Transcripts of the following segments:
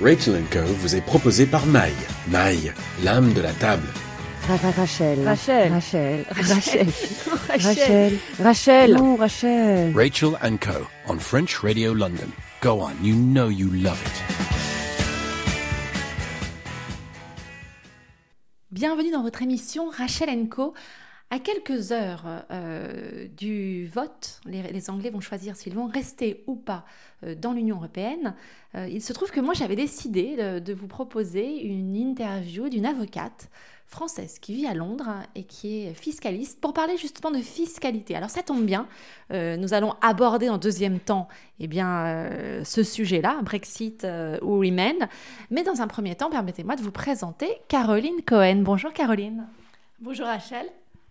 Rachel Co vous est proposé par Maï. Maï, l'âme de la table. Rachel. Rachel. Rachel. Rachel. Rachel. Rachel. Non, Rachel. Rachel Co on French Radio London. Go on, you know you love it. Bienvenue dans votre émission Rachel Co. À quelques heures euh, du vote, les, Anglais vont choisir s'ils vont rester ou pas euh, dans l'Union européenne. Euh, il se trouve que moi j'avais décidé de, vous proposer une interview d'une avocate française qui vit à Londres et qui est fiscaliste pour parler justement de fiscalité. Alors ça tombe bien, nous allons aborder en deuxième temps eh bien, ce sujet-là, Brexit ou Remain. Mais dans un premier temps, permettez-moi de vous présenter Caroline Cohen. Bonjour Caroline. Bonjour Rachel.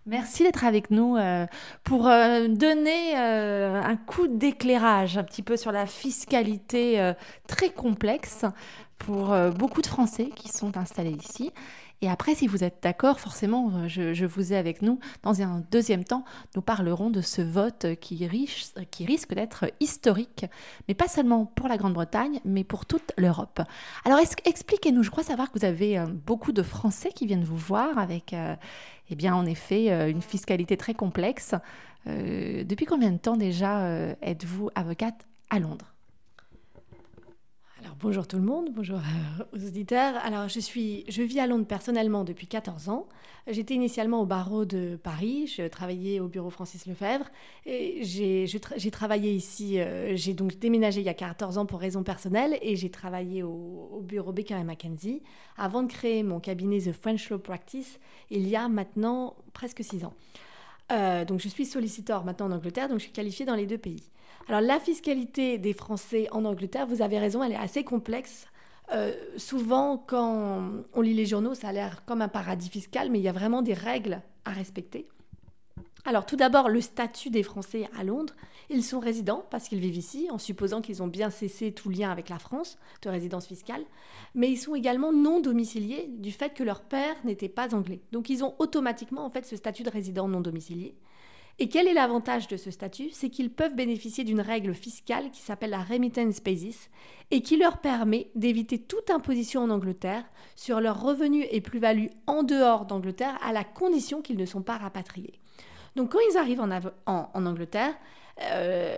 Merci d'être avec nous euh, pour euh, donner euh, un coup d'éclairage un petit peu sur la fiscalité très complexe pour beaucoup de Français qui sont installés ici. Et après, si vous êtes d'accord, forcément, je, je, vous ai avec nous. Dans un deuxième temps, nous parlerons de ce vote qui, risque d'être historique, mais pas seulement pour la Grande-Bretagne, mais pour toute l'Europe. Alors, expliquez-nous, je crois savoir que vous avez beaucoup de Français qui viennent vous voir avec eh bien, en effet, euh, une fiscalité très complexe. Euh, depuis combien de temps déjà euh, êtes-vous avocate à Londres? Bonjour tout le monde, bonjour aux auditeurs. Alors je suis, je vis à Londres personnellement depuis 14 ans. J'étais initialement au barreau de Paris, je travaillais au bureau Francis Lefebvre et j'ai tra travaillé ici, euh, j'ai donc déménagé il y a 14 ans pour raisons personnelles et j'ai travaillé au, au, bureau Baker McKenzie avant de créer mon cabinet The French Law Practice il y a maintenant presque 6 ans. Euh, donc je suis solliciteur maintenant en Angleterre, donc je suis qualifiée dans les deux pays. Alors la fiscalité des Français en Angleterre, vous avez raison, elle est assez complexe. Euh, souvent, quand on lit les journaux, ça a l'air comme un paradis fiscal, mais il y a vraiment des règles à respecter. Alors tout d'abord, le statut des Français à Londres. Ils sont résidents parce qu'ils vivent ici, en supposant qu'ils ont bien cessé tout lien avec la France de résidence fiscale. Mais ils sont également non domiciliés du fait que leur père n'était pas anglais. Donc ils ont automatiquement en fait ce statut de résident non domicilié. Et quel est l'avantage de ce statut? C'est qu'ils peuvent bénéficier d'une règle fiscale qui s'appelle la remittance basis et qui leur permet d'éviter toute imposition en Angleterre sur leurs revenus et plus-values en dehors d'Angleterre à la condition qu'ils ne sont pas rapatriés. Donc quand ils arrivent en, en, en Angleterre, euh,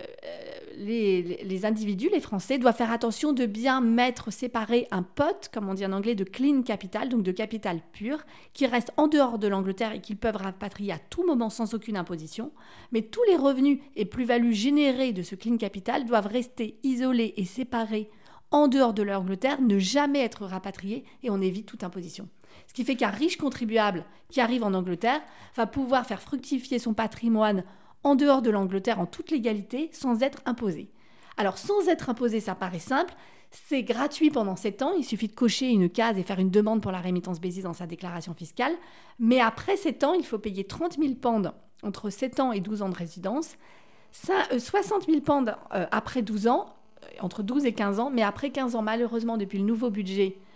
les, les, individus, les Français, doivent faire attention de bien mettre séparé un pot, comme on dit en anglais, de clean capital, donc de capital pur, qui reste en dehors de l'Angleterre et qu'ils peuvent rapatrier à tout moment sans aucune imposition. Mais tous les revenus et plus-values générés de ce clean capital doivent rester isolés et séparés en dehors de l'Angleterre, ne jamais être rapatriés et on évite toute imposition. Ce qui fait qu'un riche contribuable qui arrive en Angleterre va pouvoir faire fructifier son patrimoine en dehors de l'Angleterre en toute légalité sans être imposé. Alors sans être imposé, ça paraît simple, c'est gratuit pendant 7 ans, il suffit de cocher une case et faire une demande pour la rémittance basis dans sa déclaration fiscale, mais après 7 ans, il faut payer 30 000 pounds entre 7 ans et 12 ans de résidence, 60 000 pounds après 12 ans, euh, entre 12 et 15 ans, mais après 15 ans, malheureusement, depuis le nouveau budget euh,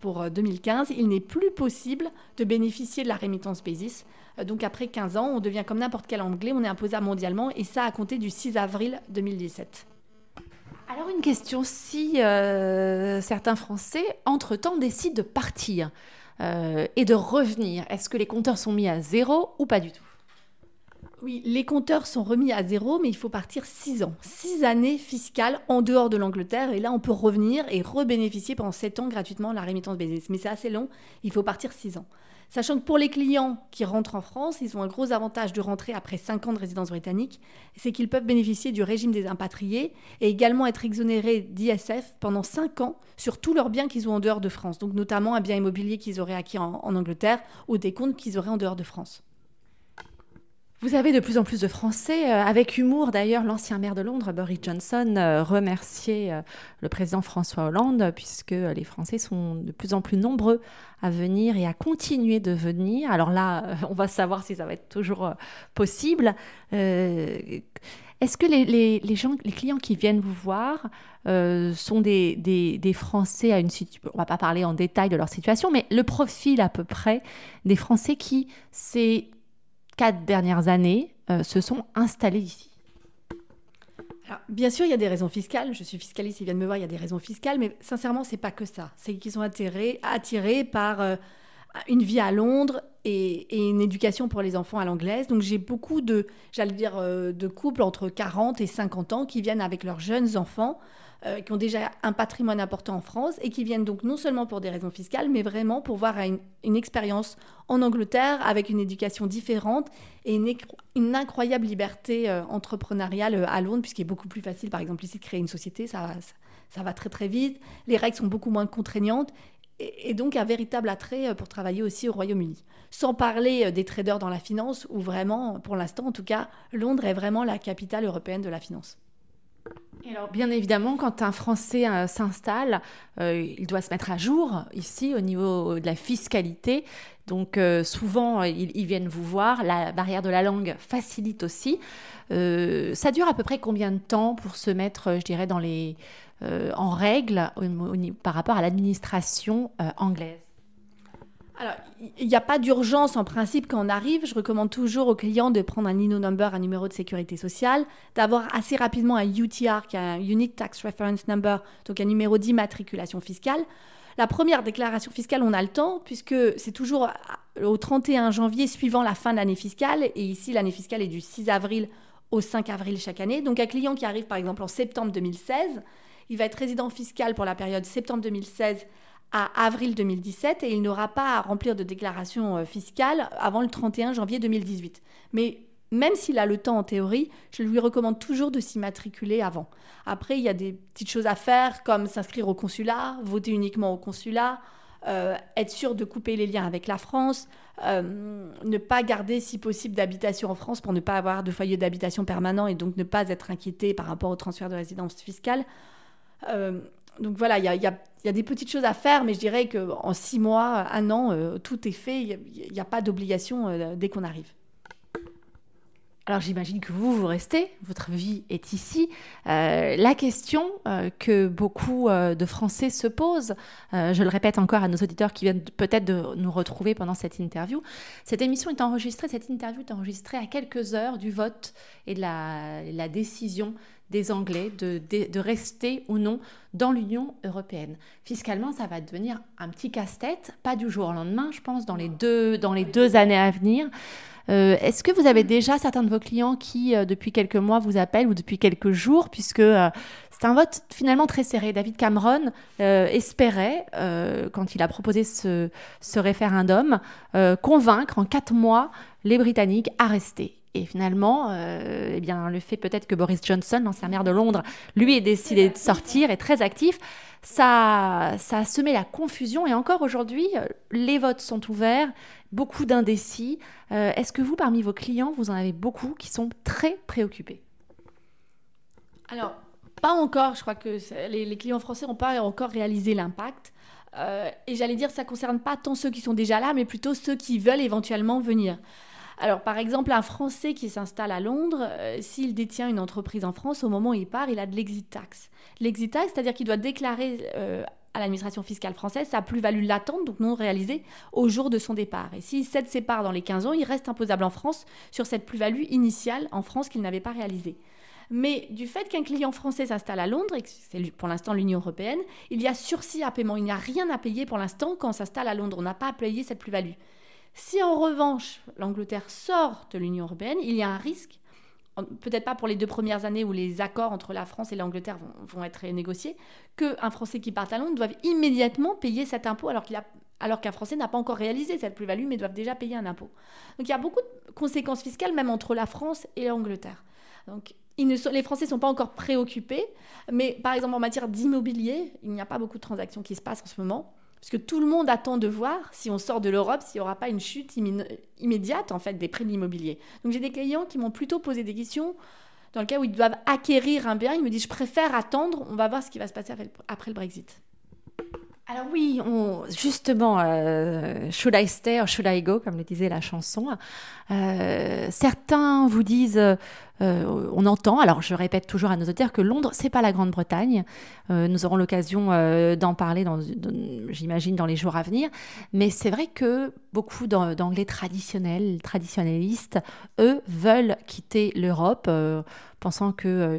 pour 2015, il n'est plus possible de bénéficier de la rémittance basis. Euh, donc après 15 ans, on devient comme n'importe quel anglais, on est imposable mondialement et ça a compté du 6 avril 2017. Alors une question, si euh, certains Français, entre-temps, décident de partir euh, et de revenir, est-ce que les compteurs sont mis à zéro ou pas du tout? Oui, les compteurs sont remis à zéro, mais il faut partir six ans. Six années fiscales en dehors de l'Angleterre. Et là, on peut revenir et rebénéficier pendant sept ans gratuitement de la rémittance business. Mais c'est assez long, il faut partir six ans. Sachant que pour les clients qui rentrent en France, ils ont un gros avantage de rentrer après 5 ans de résidence britannique, c'est qu'ils peuvent bénéficier du régime des impatriés et également être exonérés d'ISF pendant 5 ans sur tous leurs biens qu'ils ont en dehors de France, donc notamment un bien immobilier qu'ils auraient acquis en Angleterre ou des comptes qu'ils auraient en dehors de France. Vous avez de plus en plus de Français, euh, avec humour d'ailleurs, l'ancien maire de Londres, Boris Johnson, euh, remercier euh, le président François Hollande, puisque les Français sont de plus en plus nombreux à venir et à continuer de venir. Alors là, on va savoir si ça va être toujours possible. Est-ce que les, les, les, gens, les clients qui viennent vous voir sont des, des, des, Français à une situation, on va pas parler en détail de leur situation, mais le profil à peu près des Français qui, c'est quatre dernières années euh, se sont installés ici bien sûr, il y a des raisons fiscales. Je suis fiscaliste, ils viennent me voir, il y a des raisons fiscales, mais sincèrement, c'est pas que ça. C'est qu'ils sont attirés, attirés par euh, une vie à Londres et, une éducation pour les enfants à l'anglaise. Donc j'ai beaucoup de, j'allais dire, euh, de couples entre 40 et 50 ans qui viennent avec leurs jeunes enfants, euh, qui ont déjà un patrimoine important en France et qui viennent donc non seulement pour des raisons fiscales, mais vraiment pour voir une, expérience en Angleterre avec une éducation différente et une, incroyable liberté euh, entrepreneuriale à Londres, puisqu'il est beaucoup plus facile, par exemple, ici de créer une société, ça, ça, va très très vite, les règles sont beaucoup moins contraignantes et, donc un véritable attrait pour travailler aussi au Royaume-Uni. Sans parler euh, des traders dans la finance, où vraiment, pour l'instant en tout cas, Londres est vraiment la capitale européenne de la finance. Alors, bien évidemment, quand un Français euh, s'installe, euh, il doit se mettre à jour ici au niveau de la fiscalité. Donc, souvent, ils, viennent vous voir. La barrière de la langue facilite aussi. ça dure à peu près combien de temps pour se mettre, je dirais, dans les, en règle par rapport à l'administration anglaise? Alors, il n'y a pas d'urgence en principe quand on arrive. Je recommande toujours aux clients de prendre un INO number, un numéro de sécurité sociale, d'avoir assez rapidement un UTR, qui est un Unique Tax Reference Number, donc un numéro d'immatriculation fiscale. La première déclaration fiscale, on a le temps, puisque c'est toujours au 31 janvier suivant la fin de l'année fiscale. Et ici, l'année fiscale est du 6 avril au 5 avril chaque année. Donc, un client qui arrive par exemple en septembre 2016, il va être résident fiscal pour la période septembre 2016 à avril 2017 et il n'aura pas à remplir de déclaration euh, fiscale avant le 31 janvier 2018. Mais même s'il a le temps en théorie, je lui recommande toujours de s'immatriculer avant. Après, il y a des petites choses à faire comme s'inscrire au consulat, voter uniquement au consulat, euh, être sûr de couper les liens avec la France, euh, ne pas garder si possible d'habitation en France pour ne pas avoir de foyer d'habitation permanent et donc ne pas être inquiété par rapport au transfert de résidence fiscale donc voilà, il y a, des petites choses à faire, mais je dirais qu'en six mois, un an, euh, tout est fait. Il n'y a, pas d'obligation euh, dès qu'on arrive. Alors j'imagine que vous, vous restez, votre vie est ici. Euh, la question que beaucoup de Français se posent, je le répète encore à nos auditeurs qui viennent peut-être de nous retrouver pendant cette interview, cette émission est enregistrée, cette interview est enregistrée à quelques heures du vote et de la décision des Anglais de, rester ou non dans l'Union européenne. Fiscalement, ça va devenir un petit casse-tête, pas du jour au lendemain, je pense, dans les deux, dans les deux années à venir. Euh, est-ce que vous avez déjà certains de vos clients qui, euh, depuis quelques mois, vous appellent ou depuis quelques jours, puisque euh, c'est un vote finalement très serré. David Cameron espérait, quand il a proposé ce référendum, convaincre en quatre mois les Britanniques à rester. Et finalement, euh, eh bien, le fait peut-être que Boris Johnson, l'ancien maire de Londres, lui ait décidé de sortir, est très actif, ça, ça a semé la confusion. Et encore aujourd'hui, euh, les votes sont ouverts, beaucoup d'indécis. Euh, est-ce que vous, parmi vos clients, vous en avez beaucoup qui sont très préoccupés? Alors, pas encore. Je crois que les, clients français n'ont pas encore réalisé l'impact. et j'allais dire, ça ne concerne pas tant ceux qui sont déjà là, mais plutôt ceux qui veulent éventuellement venir. Alors, par exemple, un Français qui s'installe à Londres, euh, s'il détient une entreprise en France, au moment où il part, il a de l'exit tax. L'exit tax, c'est-à-dire qu'il doit déclarer euh, à l'administration fiscale française sa plus-value latente, donc non réalisée, au jour de son départ. Et s'il cède ses parts dans les 15 ans, il reste imposable en France sur cette plus-value initiale en France qu'il n'avait pas réalisée. Mais du fait qu'un client français s'installe à Londres, et que c'est pour l'instant l'Union européenne, il y a sursis à paiement. Il n'y a rien à payer pour l'instant quand on s'installe à Londres. On n'a pas à payer cette plus-value. Si en revanche l'Angleterre sort de l'Union européenne, il y a un risque, peut-être pas pour les deux premières années où les accords entre la France et l'Angleterre vont, être négociés, qu'un Français qui part à Londres doive immédiatement payer cet impôt alors alors qu'un Français n'a pas encore réalisé cette plus-value, mais doivent déjà payer un impôt. Donc il y a beaucoup de conséquences fiscales, même entre la France et l'Angleterre. Donc les Français ne sont pas encore préoccupés, mais par exemple en matière d'immobilier, il n'y a pas beaucoup de transactions qui se passent en ce moment. Parce que tout le monde attend de voir si on sort de l'Europe, s'il n'y aura pas une chute immédiate en fait des prix de l'immobilier. Donc j'ai des clients qui m'ont plutôt posé des questions dans le cas où ils doivent acquérir un bien. Ils me disent je préfère attendre, on va voir ce qui va se passer après le Brexit. Alors oui, justement, euh, should I stay or should I go, comme le disait la chanson. Euh, certains vous disent, euh, on entend, alors je répète toujours à nos auditeurs que Londres, c'est pas la Grande-Bretagne. nous aurons l'occasion d'en parler, j'imagine, dans les jours à venir. Mais c'est vrai que beaucoup d'Anglais traditionnels, traditionnalistes, eux, veulent quitter l'Europe, pensant que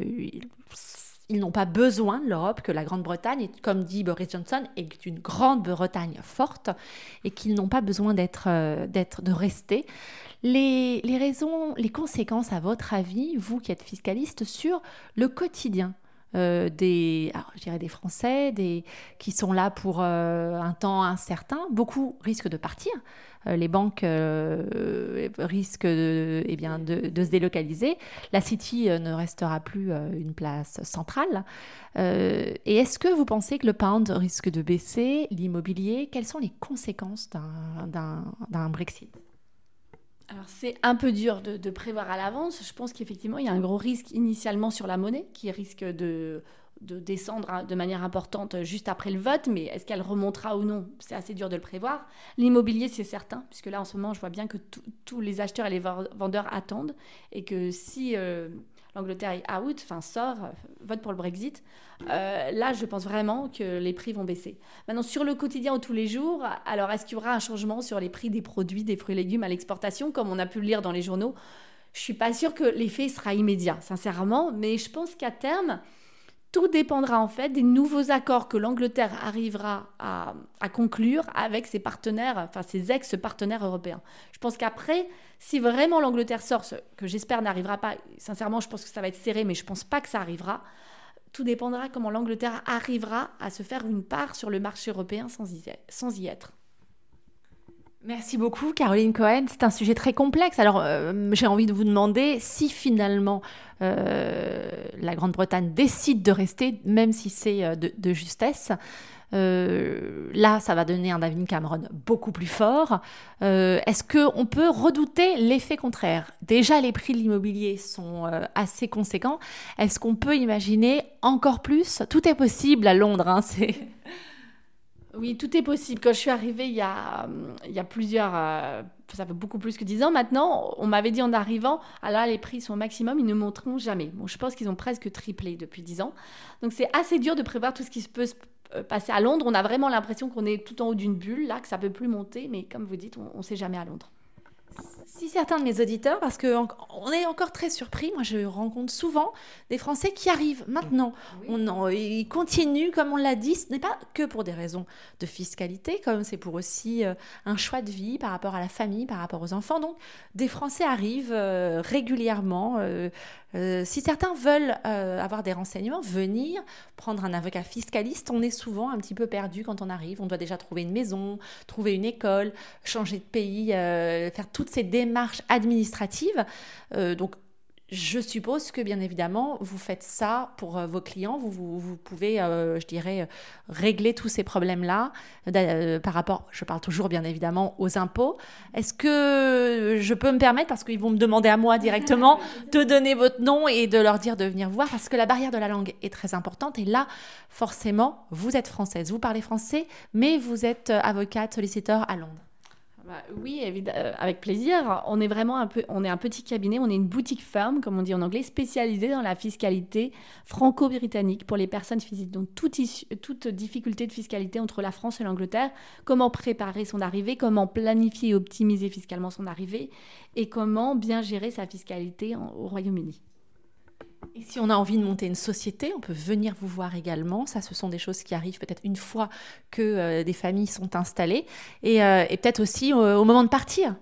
ils n'ont pas besoin de l'Europe, que la Grande-Bretagne, comme dit Boris Johnson, est une Grande-Bretagne forte et qu'ils n'ont pas besoin d'être, euh, d'être, de rester. Les, les, raisons, les conséquences, à votre avis, vous qui êtes fiscaliste, sur le quotidien euh, des, je dirais des Français, qui sont là pour euh, un temps incertain. Beaucoup risquent de partir. Euh, les banques risquent de, eh bien, de, se délocaliser. La City ne restera plus une place centrale. et est-ce que vous pensez que le pound risque de baisser, l'immobilier? Quelles sont les conséquences d'un Brexit? Alors c'est un peu dur de, prévoir à l'avance. Je pense qu'effectivement, il y a un gros risque initialement sur la monnaie qui risque de, descendre de manière importante juste après le vote, mais est-ce qu'elle remontera ou non C'est assez dur de le prévoir. L'immobilier, c'est certain, puisque là en ce moment, je vois bien que tous les acheteurs et les vendeurs attendent, et que si euh, l'Angleterre est out, enfin sort, vote pour le Brexit, euh, là, je pense vraiment que les prix vont baisser. Maintenant, sur le quotidien ou tous les jours, alors est-ce qu'il y aura un changement sur les prix des produits, des fruits et légumes à l'exportation, comme on a pu le lire dans les journaux? Je suis pas sûre que l'effet sera immédiat, sincèrement, mais je pense qu'à terme, tout dépendra en fait des nouveaux accords que l'Angleterre arrivera à, conclure avec ses partenaires, enfin ses ex-partenaires européens. Je pense qu'après, si vraiment l'Angleterre sort, ce que j'espère n'arrivera pas, sincèrement je pense que ça va être serré, mais je pense pas que ça arrivera, tout dépendra comment l'Angleterre arrivera à se faire une part sur le marché européen sans y être. Merci beaucoup, Caroline Cohen. C'est un sujet très complexe. Alors, euh, j'ai envie de vous demander si finalement euh, la Grande-Bretagne décide de rester, même si c'est euh, de, justesse. là, ça va donner un David Cameron beaucoup plus fort. Est-ce qu'on peut redouter l'effet contraire? Déjà, les prix de l'immobilier sont assez conséquents. Est-ce qu'on peut imaginer encore plus? Tout est possible à Londres. Hein, c'est oui, tout est possible. Quand je suis arrivée il y a, il y a plusieurs, euh, ça fait beaucoup plus que dix ans maintenant, on m'avait dit en arrivant, ah là les prix sont au maximum, ils ne monteront jamais. Bon, je pense qu'ils ont presque triplé depuis dix ans. Donc c'est assez dur de prévoir tout ce qui se peut euh, passer à Londres. On a vraiment l'impression qu'on est tout en haut d'une bulle, là, que ça peut plus monter, mais comme vous dites, on ne sait jamais à Londres si certains de mes auditeurs, parce qu'on est encore très surpris, moi je rencontre souvent des Français qui arrivent maintenant. On, ils continuent, comme on l'a dit, ce n'est pas que pour des raisons de fiscalité, comme c'est pour aussi euh, un choix de vie par rapport à la famille, par rapport aux enfants. Donc des Français arrivent euh, régulièrement. Euh, si certains veulent avoir des renseignements, venir prendre un avocat fiscaliste, on est souvent un petit peu perdu quand on arrive. On doit déjà trouver une maison, trouver une école, changer de pays, faire toutes ces démarches administratives. Euh, donc, je suppose que bien évidemment, vous faites ça pour euh, vos clients. Vous, vous, pouvez, euh, je dirais, régler tous ces problèmes-là par rapport, je parle toujours bien évidemment, aux impôts. Est-ce que je peux me permettre, parce qu'ils vont me demander à moi directement, de donner votre nom et de leur dire de venir voir, parce que la barrière de la langue est très importante. Et là, forcément, vous êtes française, vous parlez français, mais vous êtes avocate, solliciteur à Londres. Bah, oui, euh, avec plaisir. On est vraiment un, peu, on est un petit cabinet, on est une boutique firme, comme on dit en anglais, spécialisée dans la fiscalité franco-britannique pour les personnes physiques. Donc toute, toute difficulté de fiscalité entre la France et l'Angleterre, comment préparer son arrivée, comment planifier et optimiser fiscalement son arrivée, et comment bien gérer sa fiscalité au Royaume-Uni. Et si on a envie de monter une société, on peut venir vous voir également. Ça, ce sont des choses qui arrivent peut-être une fois que euh, des familles sont installées et, euh, peut-être aussi euh, au moment de partir.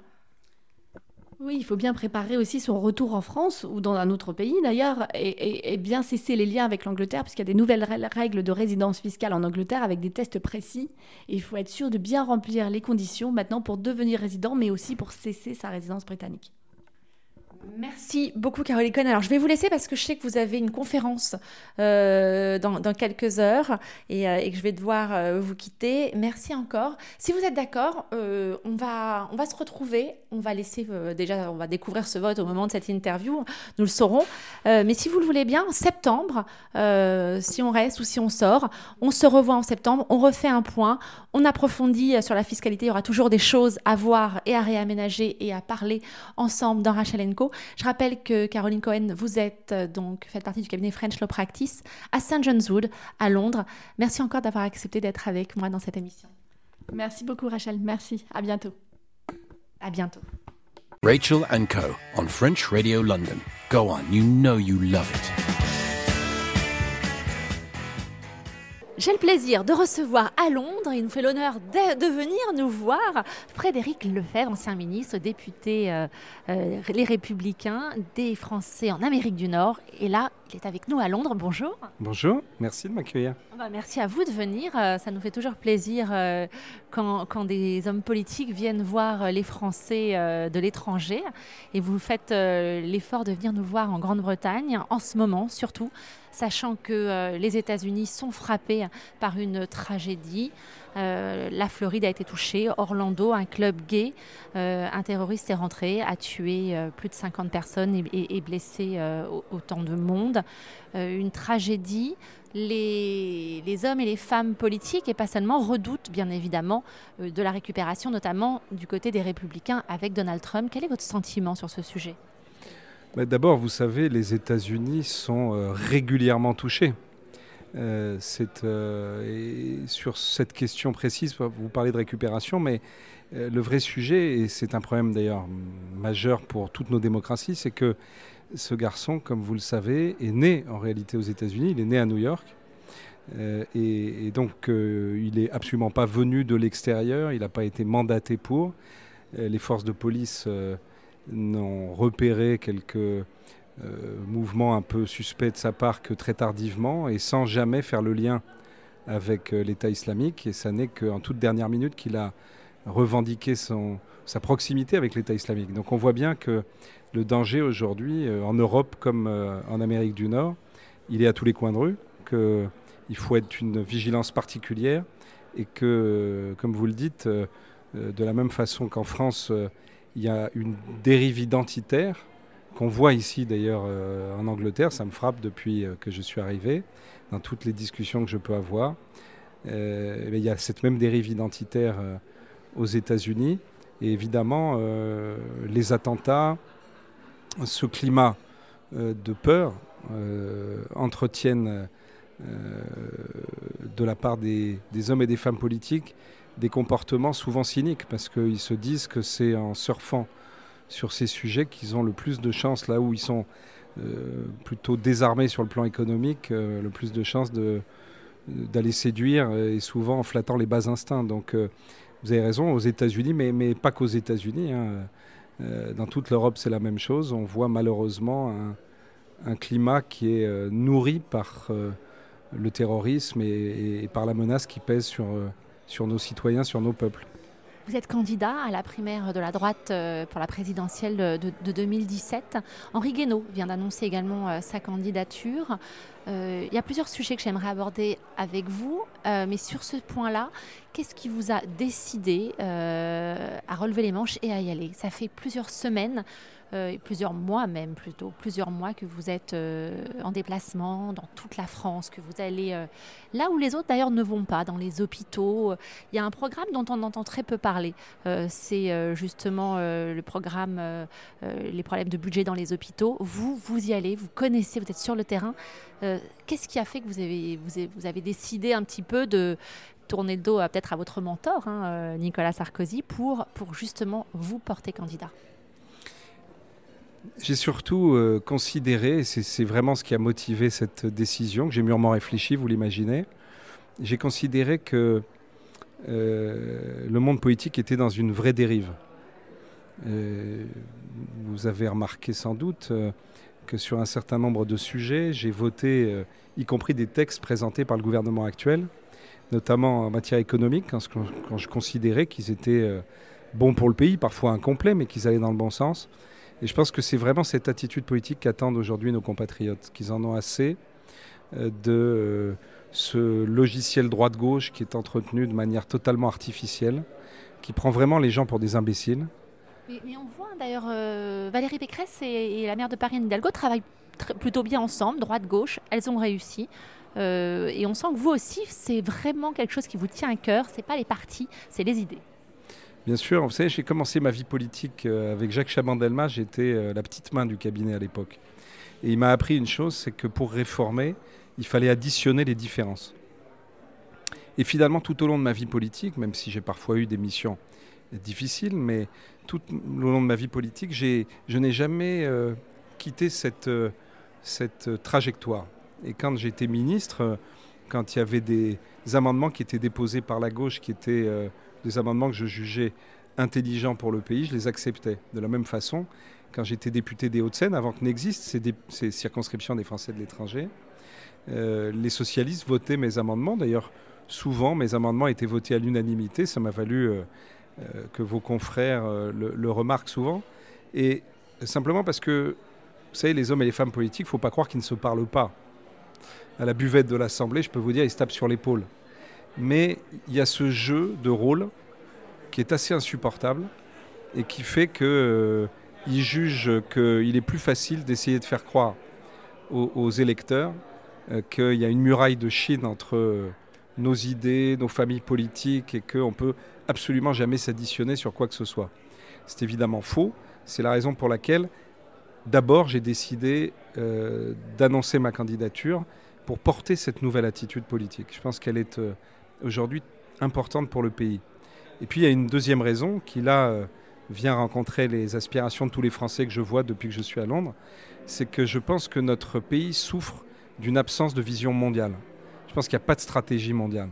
Oui, il faut bien préparer aussi son retour en France ou dans un autre pays d'ailleurs et, bien cesser les liens avec l'Angleterre puisqu'il y a des nouvelles règles de résidence fiscale en Angleterre avec des tests précis. Et il faut être sûr de bien remplir les conditions maintenant pour devenir résident mais aussi pour cesser sa résidence britannique. Merci beaucoup, Caroline Cohn. Alors, je vais vous laisser parce que je sais que vous avez une conférence euh, dans, quelques heures et, euh, que je vais devoir euh, vous quitter. Merci encore. Si vous êtes d'accord, on, va, on va se retrouver. On va laisser, déjà, on va découvrir ce vote au moment de cette interview. Nous le saurons. mais si vous le voulez bien, en septembre, si on reste ou si on sort, on se revoit en septembre. On refait un point. On approfondit sur la fiscalité. Il y aura toujours des choses à voir et à réaménager et à parler ensemble dans Rachel Co. Je rappelle que Caroline Cohen, vous êtes euh, donc faites partie du cabinet French Law Practice à St. John's Wood, à Londres. Merci encore d'avoir accepté d'être avec moi dans cette émission. Merci beaucoup Rachel, merci. À bientôt. À bientôt. Rachel and Co on French Radio London. Go on, you know you love it. J'ai le plaisir de recevoir à Londres, il nous fait l'honneur de, venir nous voir, Frédéric Lefebvre, ancien ministre, député euh, euh, Les Républicains des Français en Amérique du Nord. Et là, il est avec nous à Londres. Bonjour. Bonjour, merci de m'accueillir. Bah, merci à vous de venir. Euh, ça nous fait toujours plaisir quand, quand, des hommes politiques viennent voir les Français de l'étranger. Et vous faites l'effort de venir nous voir en Grande-Bretagne, en ce moment surtout sachant que euh, les États-Unis sont frappés par une tragédie. Euh, la Floride a été touchée, Orlando, un club gay, euh, un terroriste est rentré, a tué plus de 50 personnes et, blessé autant de monde. une tragédie. Les, les, hommes et les femmes politiques, et pas seulement, redoutent bien évidemment de la récupération, notamment du côté des républicains avec Donald Trump. Quel est votre sentiment sur ce sujet? D'abord, vous savez, les États-Unis sont euh, régulièrement touchés. Euh, euh, sur cette question précise, vous parlez de récupération, mais le vrai sujet, et c'est un problème d'ailleurs majeur pour toutes nos démocraties, c'est que ce garçon, comme vous le savez, est né en réalité aux États-Unis, il est né à New York. et, donc, il n'est absolument pas venu de l'extérieur, il n'a pas été mandaté pour. les forces de police n'ont repéré quelques euh, mouvements un peu suspects de sa part que très tardivement et sans jamais faire le lien avec euh, l'État islamique. Et ça n'est qu'en toute dernière minute qu'il a revendiqué sa proximité avec l'État islamique. Donc on voit bien que le danger aujourd'hui, euh, en Europe comme en Amérique du Nord, il est à tous les coins de rue, qu'il faut être une vigilance particulière et que, comme vous le dites, de la même façon qu'en France, il y a une dérive identitaire qu'on voit ici d'ailleurs euh, en Angleterre, ça me frappe depuis euh, que je suis arrivé, dans toutes les discussions que je peux avoir. Euh, il y a cette même dérive identitaire aux États-Unis. Et évidemment, les attentats, ce climat de peur entretiennent de la part des, des hommes et des femmes politiques des comportements souvent cyniques parce qu'ils se disent que c'est en surfant sur ces sujets qu'ils ont le plus de chances, là où ils sont euh, plutôt désarmés sur le plan économique, euh, le plus de chances d'aller séduire et souvent en flattant les bas instincts. Donc euh, vous avez raison, aux États-Unis, mais, mais pas qu'aux États-Unis. Hein. dans toute l'Europe, c'est la même chose. On voit malheureusement un, climat qui est nourri par le terrorisme et, par la menace qui pèse sur sur nos citoyens, sur nos peuples. Vous êtes candidat à la primaire de la droite euh, pour la présidentielle de, 2017. Henri Guénaud vient d'annoncer également euh, sa candidature. Euh, il y a plusieurs sujets que j'aimerais aborder avec vous, mais sur ce point-là, qu'est-ce qui vous a décidé à relever les manches et à y aller? Ça fait plusieurs semaines euh, plusieurs mois même plutôt, plusieurs mois que vous êtes euh, en déplacement dans toute la France, que vous allez euh, là où les autres d'ailleurs ne vont pas, dans les hôpitaux. Il y a un programme dont on entend très peu parler. C'est justement le programme Les problèmes de budget dans les hôpitaux. Vous, vous y allez, vous connaissez, vous êtes sur le terrain. Qu'est-ce qui a fait que vous avez, vous avez, décidé un petit peu de tourner le dos peut-être à votre mentor, hein, Nicolas Sarkozy, pour, pour justement vous porter candidat? J'ai surtout euh, considéré, c'est vraiment ce qui a motivé cette décision, que j'ai mûrement réfléchi, vous l'imaginez, j'ai considéré que euh, le monde politique était dans une vraie dérive. Euh, vous avez remarqué sans doute que sur un certain nombre de sujets, j'ai voté, y compris des textes présentés par le gouvernement actuel, notamment en matière économique, quand, quand je considérais qu'ils étaient bons pour le pays, parfois incomplets, mais qu'ils allaient dans le bon sens Et je pense que c'est vraiment cette attitude politique qu'attendent aujourd'hui nos compatriotes, qu'ils en ont assez euh, de euh, ce logiciel droite-gauche qui est entretenu de manière totalement artificielle, qui prend vraiment les gens pour des imbéciles. Mais, on voit d'ailleurs euh, Valérie Pécresse et, la maire de Paris, Anne Hidalgo, travaillent tr- plutôt bien ensemble, droite-gauche. Elles ont réussi. Et on sent que vous aussi, c'est vraiment quelque chose qui vous tient à cœur. C'est pas les partis, c'est les idées. Bien sûr, vous savez, j'ai commencé ma vie politique euh, avec Jacques Chaban-Delmas, j'étais euh, la petite main du cabinet à l'époque. Et il m'a appris une chose, c'est que pour réformer, il fallait additionner les différences. Et finalement, tout au long de ma vie politique, même si j'ai parfois eu des missions difficiles, mais tout au long de ma vie politique, je n'ai jamais euh, quitté cette, trajectoire. Et quand j'étais ministre, quand il y avait des amendements qui étaient déposés par la gauche, qui étaient des amendements que je jugeais intelligents pour le pays, je les acceptais. De la même façon, quand j'étais député des Hauts-de-Seine, avant que n'existent ces, circonscriptions des Français de l'étranger, euh, les socialistes votaient mes amendements. D'ailleurs, souvent, mes amendements étaient votés à l'unanimité. Ça m'a valu euh, euh, que vos confrères le, le remarquent souvent. Et simplement parce que, vous savez, les hommes et les femmes politiques, il ne faut pas croire qu'ils ne se parlent pas. À la buvette de l'Assemblée, je peux vous dire, ils se tapent sur l'épaule. Mais il y a ce jeu de rôle qui est assez insupportable et qui fait qu'ils jugent qu'il est plus facile d'essayer de faire croire aux, électeurs euh, qu'il y a une muraille de Chine entre euh, nos idées, nos familles politiques et qu'on peut absolument jamais s'additionner sur quoi que ce soit. C'est évidemment faux. C'est la raison pour laquelle, d'abord, j'ai décidé euh, d'annoncer ma candidature pour porter cette nouvelle attitude politique. Je pense qu'elle est euh, aujourd'hui importante pour le pays. Et puis il y a une deuxième raison qui là euh, vient rencontrer les aspirations de tous les Français que je vois depuis que je suis à Londres, c'est que je pense que notre pays souffre d'une absence de vision mondiale. Je pense qu'il n'y a pas de stratégie mondiale.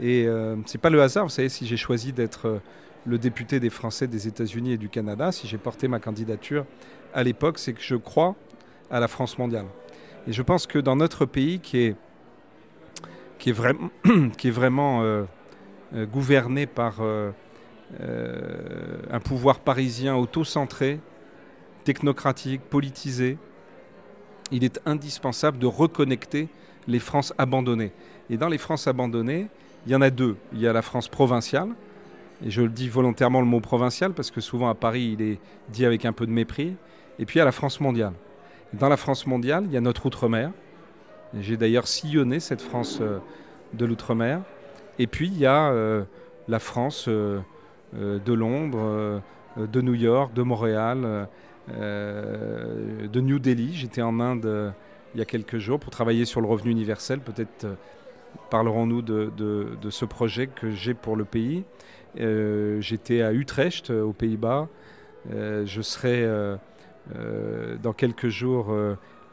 Et euh, c'est pas le hasard, vous savez, si j'ai choisi d'être euh, le député des Français des États-Unis et du Canada, si j'ai porté ma candidature à l'époque, c'est que je crois à la France mondiale. Et je pense que dans notre pays qui est, qui est, vraiment, euh, euh, gouverné par euh, un pouvoir parisien auto-centré, technocratique, politisé, il est indispensable de reconnecter les France abandonnées. Et dans les France abandonnées, il y en a deux. Il y a la France provinciale, et je le dis volontairement le mot provincial parce que souvent à Paris il est dit avec un peu de mépris, et puis il y a la France mondiale. Dans la France mondiale, il y a notre outre-mer. J'ai d'ailleurs sillonné cette France euh, de l'outre-mer. Et puis il y a euh, la France euh, de Londres, de New York, de Montréal, de New Delhi. J'étais en Inde il y a quelques jours pour travailler sur le revenu universel. Peut-être parlerons-nous de, ce projet que j'ai pour le pays. J'étais à Utrecht, aux Pays-Bas. Je serai dans quelques jours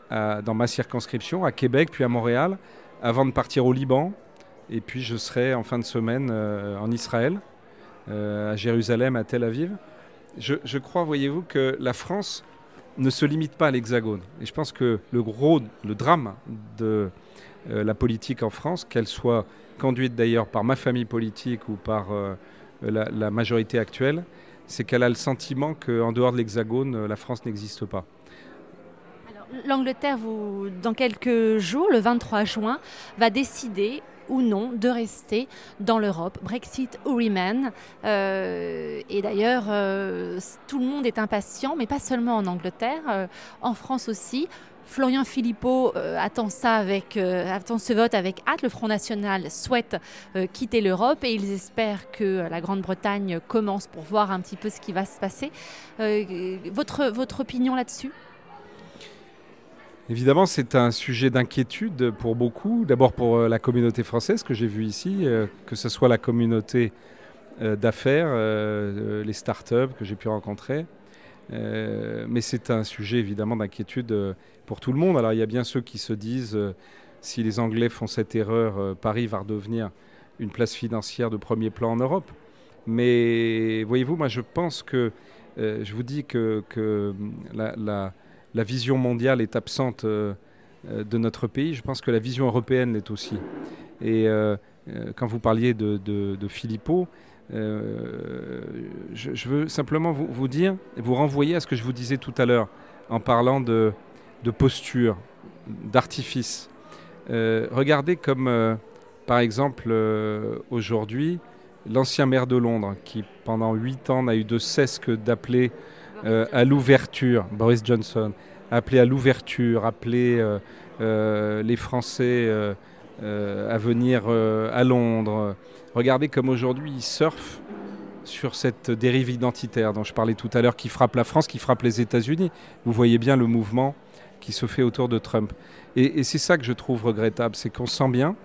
dans ma circonscription, à Québec, puis à Montréal, avant de partir au Liban. Et puis je serai en fin de semaine euh, en Israël, euh, à Jérusalem, à Tel Aviv. Je, crois, voyez-vous, que la France ne se limite pas à l'Hexagone. Et je pense que le gros, le drame de euh, la politique en France, qu'elle soit conduite d'ailleurs par ma famille politique ou par la, la majorité actuelle, c'est qu'elle a le sentiment qu'en dehors de l'Hexagone, la France n'existe pas. L'Angleterre, dans quelques jours, le 23 juin, va décider ou non de rester dans l'Europe, Brexit ou Remain. Euh, et d'ailleurs, euh, tout le monde est impatient, mais pas seulement en Angleterre, euh, en France aussi. Florian Philippot attend ça avec attend ce vote avec hâte. Le Front National souhaite quitter l'Europe et ils espèrent que la Grande-Bretagne commence pour voir un petit peu ce qui va se passer. Votre votre opinion là-dessus? Évidemment, c'est un sujet d'inquiétude pour beaucoup. D'abord pour euh, la communauté française que j'ai vue ici, euh, que ce soit la communauté euh, d'affaires, les startups que j'ai pu rencontrer. Mais c'est un sujet évidemment d'inquiétude pour tout le monde. Alors il y a bien ceux qui se disent si les Anglais font cette erreur, Paris va redevenir une place financière de premier plan en Europe. Mais voyez-vous, moi je pense que, je vous dis que, que la, la- la vision mondiale est absente euh, euh, de notre pays. Je pense que la vision européenne l'est aussi. Et euh, quand vous parliez de, Philippot, je, veux simplement vous, dire, vous renvoyer à ce que je vous disais tout à l'heure en parlant de, posture, d'artifice. regardez comme, par exemple, aujourd'hui, l'ancien maire de Londres, qui pendant huit ans n'a eu de cesse que d'appeler à l'ouverture, Boris Johnson, appeler à l'ouverture, appeler euh, euh, les Français à venir à Londres. Regardez comme aujourd'hui ils surfent sur cette dérive identitaire dont je parlais tout à l'heure, qui frappe la France, qui frappe les États-Unis. Vous voyez bien le mouvement qui se fait autour de Trump. Et, c'est ça que je trouve regrettable, c'est qu'on sent bien,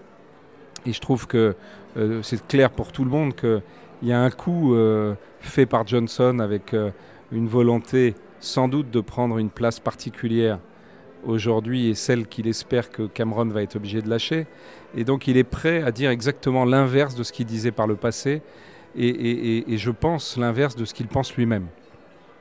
et je trouve que euh, c'est clair pour tout le monde qu'il y a un coup euh, fait par Johnson avec euh, une volonté sans doute de prendre une place particulière aujourd'hui et celle qu'il espère que Cameron va être obligé de lâcher. Et donc il est prêt à dire exactement l'inverse de ce qu'il disait par le passé et, je pense l'inverse de ce qu'il pense lui-même.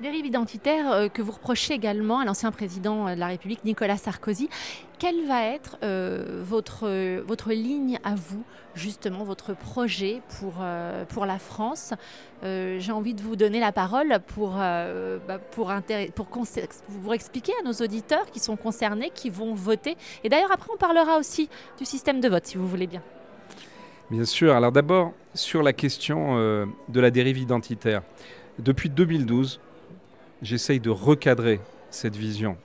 Dérive identitaire euh, que vous reprochez également à l'ancien président de la République, Nicolas Sarkozy. Quelle va être euh, votre, votre ligne à vous, justement, votre projet pour, euh, pour la France? J'ai envie de vous donner la parole pour, bah, pour, pour, pour expliquer à nos auditeurs qui sont concernés, qui vont voter. Et d'ailleurs, après, on parlera aussi du système de vote, si vous voulez bien. Bien sûr. Alors d'abord, sur la question de la dérive identitaire. Depuis 2012, j'essaye de recadrer cette vision.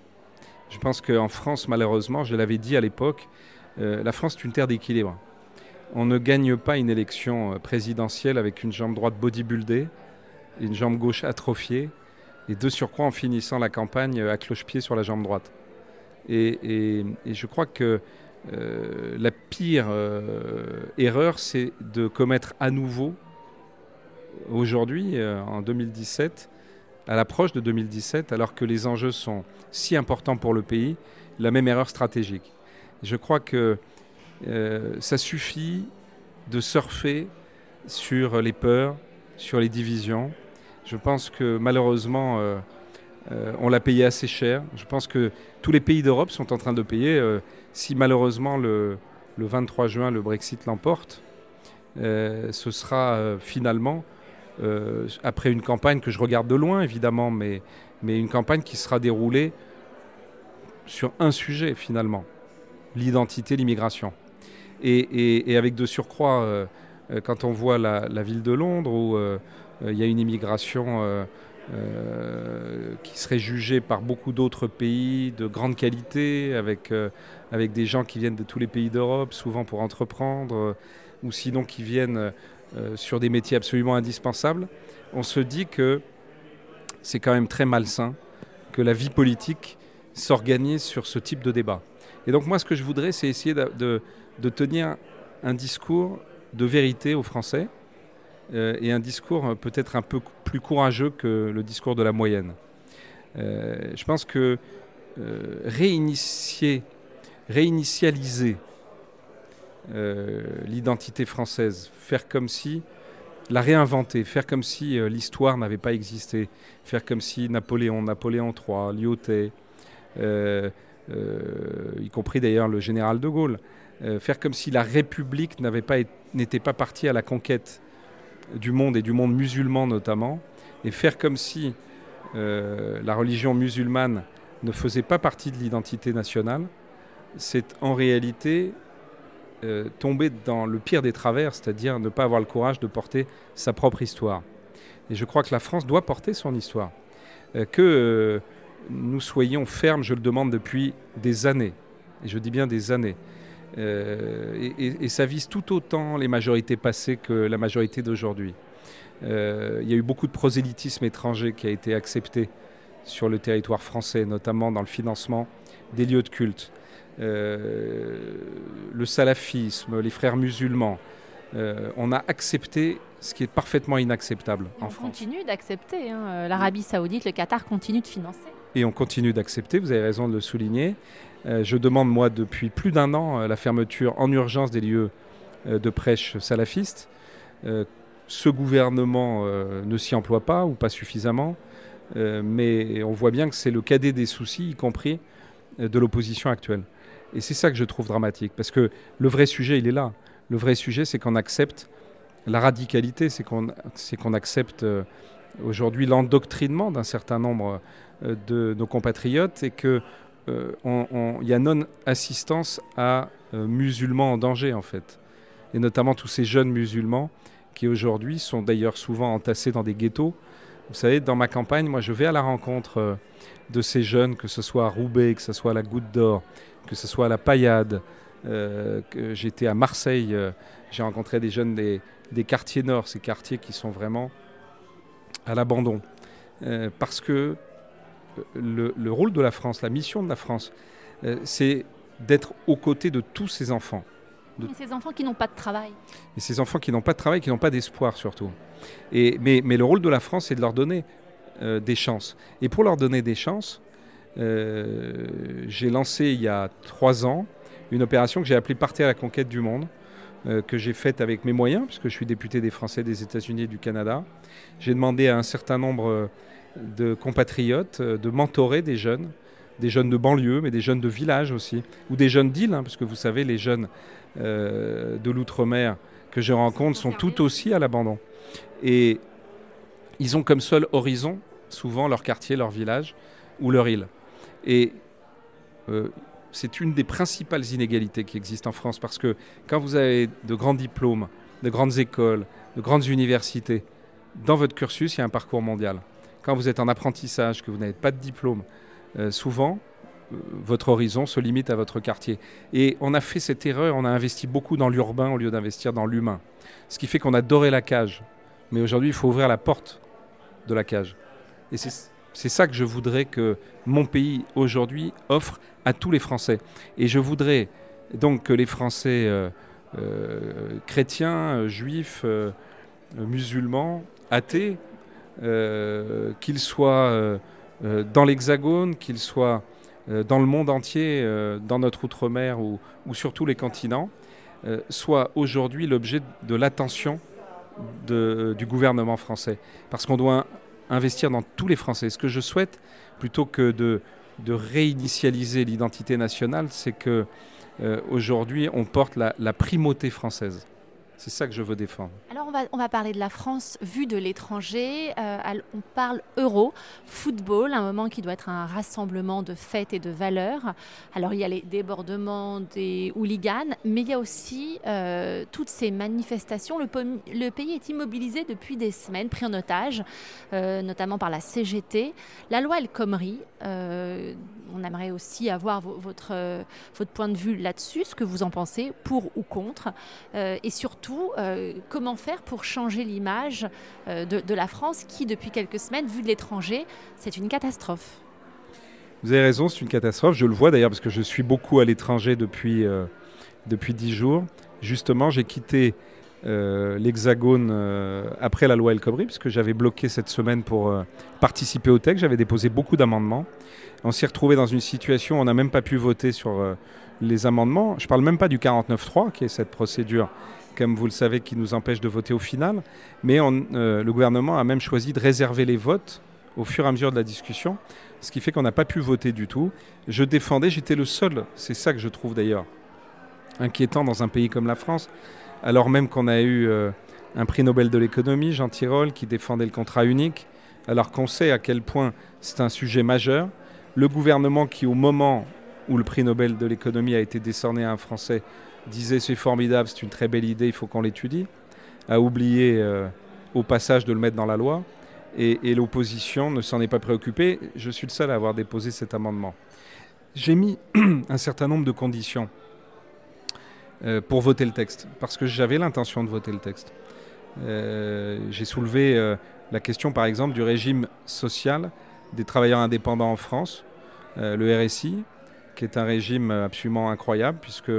Je pense qu'en France, malheureusement, je l'avais dit à l'époque, euh, la France est une terre d'équilibre. On ne gagne pas une élection euh, présidentielle avec une jambe droite bodybuildée, une jambe gauche atrophiée, et de surcroît en finissant la campagne euh, à cloche-pied sur la jambe droite. Et, je crois que la pire erreur, c'est de commettre à nouveau, aujourd'hui, en 2017, à l'approche de 2017, alors que les enjeux sont si importants pour le pays, la même erreur stratégique. Je crois que euh, ça suffit de surfer sur les peurs, sur les divisions. Je pense que malheureusement, euh, euh, on l'a payé assez cher. Je pense que tous les pays d'Europe sont en train de payer. si malheureusement le, le, 23 juin le Brexit l'emporte, ce sera finalement euh, après une campagne que je regarde de loin, évidemment, mais, mais une campagne qui sera déroulée sur un sujet, finalement, l'identité, l'immigration. Et, et, avec de surcroît, euh, euh, quand on voit la, ville de Londres, où il y a une immigration qui serait jugée par beaucoup d'autres pays de grande qualité, avec, avec des gens qui viennent de tous les pays d'Europe, souvent pour entreprendre, ou sinon qui viennent sur des métiers absolument indispensables, on se dit que c'est quand même très malsain que la vie politique s'organise sur ce type de débat. Et donc moi, ce que je voudrais, c'est essayer de, tenir un discours de vérité aux Français euh, et un discours euh, peut-être un peu plus courageux que le discours de la moyenne. je pense que réinitier, réinitialiser euh, l'identité française, faire comme si, la réinventer, faire comme si euh, l'histoire n'avait pas existé, faire comme si Napoléon, Napoléon III, Lyotet, euh, y compris d'ailleurs le général de Gaulle, faire comme si la République pas n'était pas partie à la conquête du monde et du monde musulman notamment, et faire comme si la religion musulmane ne faisait pas partie de l'identité nationale, c'est en réalité euh, tomber dans le pire des travers, c'est-à-dire ne pas avoir le courage de porter sa propre histoire. Et je crois que la France doit porter son histoire. Euh, que euh, nous soyons fermes, je le demande depuis des années, et je dis bien des années. Et, ça vise tout autant les majorités passées que la majorité d'aujourd'hui. il y a eu beaucoup de prosélytisme étranger qui a été accepté sur le territoire français, notamment dans le financement des lieux de culte. Euh, le salafisme, les frères musulmans. Euh, on a accepté ce qui est parfaitement inacceptable en France. On continue d'accepter. Hein. Euh, L'Arabie saoudite, le Qatar continue de financer. Et on continue d'accepter, vous avez raison de le souligner. je demande, moi, depuis plus d'un an, la fermeture en urgence des lieux de prêche salafistes. ce gouvernement ne s'y emploie pas ou pas suffisamment, mais on voit bien que c'est le cadet des soucis, y compris de l'opposition actuelle. Et c'est ça que je trouve dramatique, parce que le vrai sujet, il est là. Le vrai sujet, c'est qu'on accepte la radicalité, c'est qu'on accepte euh, aujourd'hui l'endoctrinement d'un certain nombre euh, de nos compatriotes et qu'il euh, y a non-assistance à musulmans en danger, en fait. Et notamment tous ces jeunes musulmans qui aujourd'hui sont d'ailleurs souvent entassés dans des ghettos. Vous savez, dans ma campagne, moi je vais à la rencontre de ces jeunes, que ce soit à Roubaix, que ce soit à la Goutte d'Or, que ce soit à la Paillade, que j'étais à Marseille, j'ai rencontré des jeunes des, des quartiers nord, ces quartiers qui sont vraiment à l'abandon. Euh, parce que euh, le, rôle de la France, la mission de la France, euh, c'est d'être aux côtés de tous ces enfants. De... ces enfants qui n'ont pas de travail. Et ces enfants qui n'ont pas de travail, qui n'ont pas d'espoir surtout. Et, mais, mais, le rôle de la France, c'est de leur donner des chances. Et pour leur donner des chances, j'ai lancé il y a trois ans une opération que j'ai appelée Partez à la conquête du monde, euh, que j'ai faite avec mes moyens, puisque je suis député des Français des États-Unis et du Canada. J'ai demandé à un certain nombre euh, de compatriotes euh, de mentorer des jeunes, des jeunes de banlieue, mais des jeunes de village aussi, ou des jeunes d'île, hein, parce que vous savez, les jeunes de l'outre-mer que je rencontre sont tout aussi à l'abandon. Et ils ont comme seul horizon souvent leur quartier, leur village ou leur île. Et c'est une des principales inégalités qui existent en France parce que quand vous avez de grands diplômes, de grandes écoles, de grandes universités, dans votre cursus, il y a un parcours mondial. Quand vous êtes en apprentissage, que vous n'avez pas de diplôme, euh, souvent, euh, votre horizon se limite à votre quartier. Et on a fait cette erreur, on a investi beaucoup dans l'urbain au lieu d'investir dans l'humain. Ce qui fait qu'on a doré la cage. Mais aujourd'hui, il faut ouvrir la porte de la cage. Et c'est c'est ça que je voudrais que mon pays aujourd'hui offre à tous les Français. Et je voudrais donc que les Français euh, euh, chrétiens, juifs, euh, musulmans, athées, qu'ils soient dans l'Hexagone, qu'ils soient dans le monde entier, dans notre outre-mer ou, sur tous les continents, soient aujourd'hui l'objet de l'attention du gouvernement français. Parce qu'on doit investir dans tous les Français. Ce que je souhaite, plutôt que de, réinitialiser l'identité nationale, c'est que euh, aujourd'hui on porte la primauté française. C'est ça que je veux défendre. Alors on va, on va parler de la France vue de l'étranger. Euh, on parle euro, football, un moment qui doit être un rassemblement de fêtes et de valeurs. Alors il y a les débordements des hooligans, mais il y a aussi euh, toutes ces manifestations. Le, pays est immobilisé depuis des semaines, pris en otage, euh, notamment par la CGT. La loi El Khomri, on aimerait aussi avoir votre, votre point de vue là-dessus, ce que vous en pensez, pour ou contre. et surtout, euh, comment faire pour changer l'image euh, de, la France qui, depuis quelques semaines, vue de l'étranger, c'est une catastrophe Vous avez raison, c'est une catastrophe. Je le vois d'ailleurs parce que je suis beaucoup à l'étranger depuis, euh, depuis 10 jours. Justement, j'ai quitté l'Hexagone après la loi El Khomri, puisque j'avais bloqué cette semaine pour participer au texte. J'avais déposé beaucoup d'amendements. On s'est retrouvé dans une situation où on n'a même pas pu voter sur les amendements. Je ne parle même pas du 49.3, qui est cette procédure comme vous le savez, qui nous empêche de voter au final. Mais euh, le gouvernement a même choisi de réserver les votes au fur et à mesure de la discussion, ce qui fait qu'on n'a pas pu voter du tout. Je défendais, j'étais le seul, c'est ça que je trouve d'ailleurs inquiétant dans un pays comme la France, alors même qu'on a eu euh, un prix Nobel de l'économie, Jean Tirole, qui défendait le contrat unique, alors qu'on sait à quel point c'est un sujet majeur. Le gouvernement qui, au moment où le prix Nobel de l'économie a été décerné à un Français, disait c'est formidable, c'est une très belle idée, il faut qu'on l'étudie, a oublié euh, au passage de le mettre dans la loi, et, l'opposition ne s'en est pas préoccupée. Je suis le seul à avoir déposé cet amendement. J'ai mis un certain nombre de conditions euh, pour voter le texte, parce que j'avais l'intention de voter le texte. Euh, j'ai soulevé la question, par exemple, du régime social des travailleurs indépendants en France, le RSI, qui est un régime absolument incroyable, puisque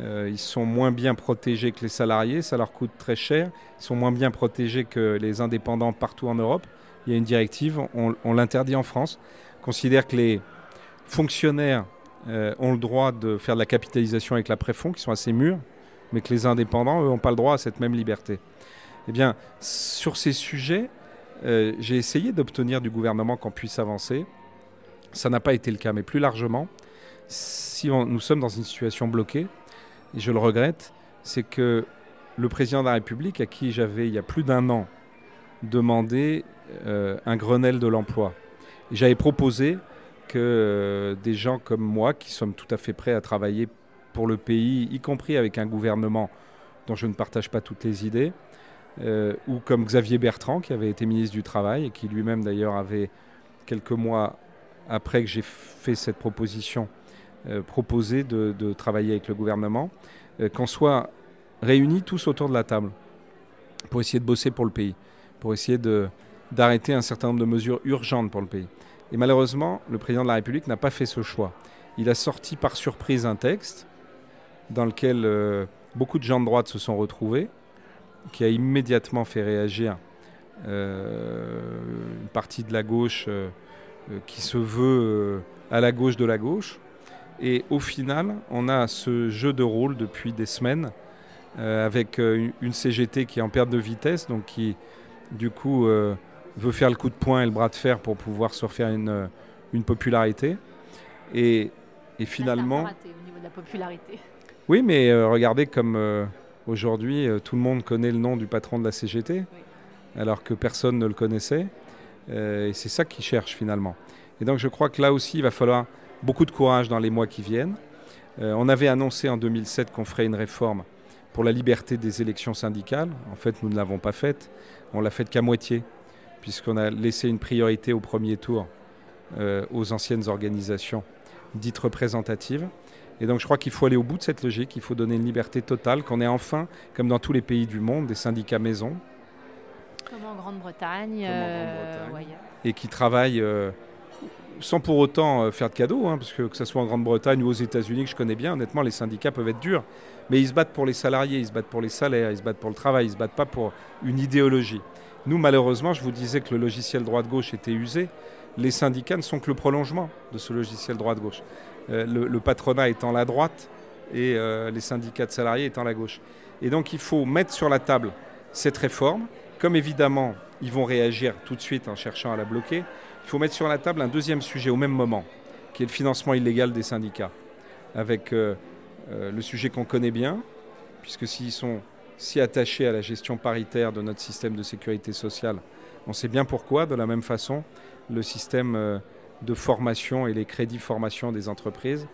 euh, ils sont moins bien protégés que les salariés, ça leur coûte très cher. Ils sont moins bien protégés que les indépendants partout en Europe. Il y a une directive, on, l'interdit en France. On considère que les fonctionnaires euh, ont le droit de faire de la capitalisation avec la préfond, qui sont assez mûrs, mais que les indépendants, eux, n'ont pas le droit à cette même liberté. Eh bien, sur ces sujets, euh, j'ai essayé d'obtenir du gouvernement qu'on puisse avancer. Ça n'a pas été le cas, mais plus largement, si nous sommes dans une situation bloquée, et je le regrette, c'est que le président de la République, à qui j'avais, il y a plus d'un an, demandé euh, un Grenelle de l'emploi. J'avais proposé que euh, des gens comme moi, qui sommes tout à fait prêts à travailler pour le pays, y compris avec un gouvernement dont je ne partage pas toutes les idées, euh, ou comme Xavier Bertrand, qui avait été ministre du Travail et qui lui-même d'ailleurs avait, quelques mois après que j'ai fait cette proposition, proposé de, travailler avec le gouvernement, qu'on soit réunis tous autour de la table pour essayer de bosser pour le pays, pour essayer d'arrêter un certain nombre de mesures urgentes pour le pays. Et malheureusement, le président de la République n'a pas fait ce choix. Il a sorti par surprise un texte dans lequel euh, beaucoup de gens de droite se sont retrouvés, qui a immédiatement fait réagir euh, une partie de la gauche euh, qui se veut à la gauche de la gauche. Et au final, on a ce jeu de rôle depuis des semaines euh, avec euh, une CGT qui est en perte de vitesse, donc qui du coup euh, veut faire le coup de poing et le bras de fer pour pouvoir se refaire une, une popularité. Et, et finalement... Raté au niveau de la popularité. Oui, mais regardez comme aujourd'hui tout le monde connaît le nom du patron de la CGT, alors que personne ne le connaissait. et c'est ça qu'ils cherchent finalement. Et donc je crois que là aussi, il va falloir beaucoup de courage dans les mois qui viennent. on avait annoncé en 2007 qu'on ferait une réforme pour la liberté des élections syndicales. En fait, nous ne l'avons pas faite. On l'a faite qu'à moitié, puisqu'on a laissé une priorité au premier tour euh, aux anciennes organisations dites représentatives. Et donc je crois qu'il faut aller au bout de cette logique, il faut donner une liberté totale, qu'on ait enfin, comme dans tous les pays du monde, des syndicats maison. Comme en Grande-Bretagne. Euh, et qui travaillent euh, sans pour autant faire de cadeaux, hein, parce que que ce soit en Grande-Bretagne ou aux États-Unis, que je connais bien, honnêtement, les syndicats peuvent être durs. Mais ils se battent pour les salariés, ils se battent pour les salaires, ils se battent pour le travail, ils ne se battent pas pour une idéologie. Nous, malheureusement, je vous disais que le logiciel droite-gauche était usé. Les syndicats ne sont que le prolongement de ce logiciel droite-gauche. Euh, le, patronat étant la droite et euh, les syndicats de salariés étant la gauche. Et donc il faut mettre sur la table cette réforme. Comme évidemment, ils vont réagir tout de suite en cherchant à la bloquer, il faut mettre sur la table un deuxième sujet au même moment, qui est le financement illégal des syndicats, avec euh, euh, le sujet qu'on connaît bien, puisque s'ils sont si attachés à la gestion paritaire de notre système de sécurité sociale, on sait bien pourquoi. De la même façon, le système euh, de formation et les crédits formation des entreprises,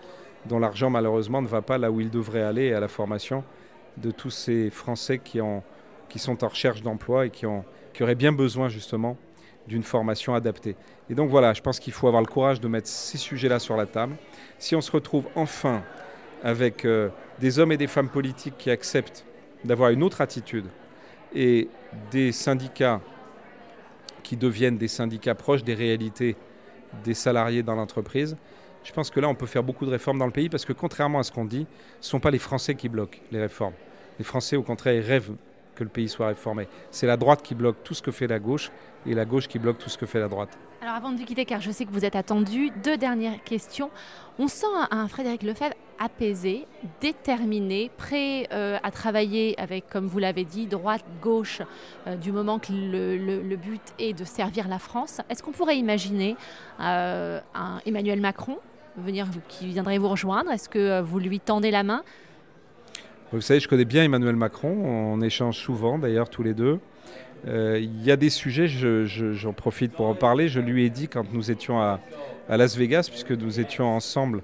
dont l'argent malheureusement ne va pas là où il devrait aller, à la formation de tous ces Français qui, ont, qui sont en recherche d'emploi et qui auraient bien besoin justement d'une formation adaptée. Et donc voilà, je pense qu'il faut avoir le courage de mettre ces sujets-là sur la table. Si on se retrouve enfin avec euh, des hommes et des femmes politiques qui acceptent d'avoir une autre attitude et des syndicats qui deviennent des syndicats proches des réalités des salariés dans l'entreprise, je pense que là, on peut faire beaucoup de réformes dans le pays parce que contrairement à ce qu'on dit, ce ne sont pas les Français qui bloquent les réformes. Les Français, au contraire, rêvent que le pays soit réformé. C'est la droite qui bloque tout ce que fait la gauche et la gauche qui bloque tout ce que fait la droite. Alors avant de vous quitter, car je sais que vous êtes attendu, deux dernières questions. On sent un Frédéric Lefebvre apaisé, déterminé, prêt euh, à travailler avec, comme vous l'avez dit, droite, gauche, euh, du moment que le, but est de servir la France. Est-ce qu'on pourrait imaginer euh, un Emmanuel Macron venir, qui viendrait vous rejoindre? Est-ce que vous lui tendez la main? Vous savez, je connais bien Emmanuel Macron, on échange souvent d'ailleurs tous les deux. Euh, il y a des sujets, j'en profite pour en parler. Je lui ai dit quand nous étions à, Las Vegas, puisque nous étions ensemble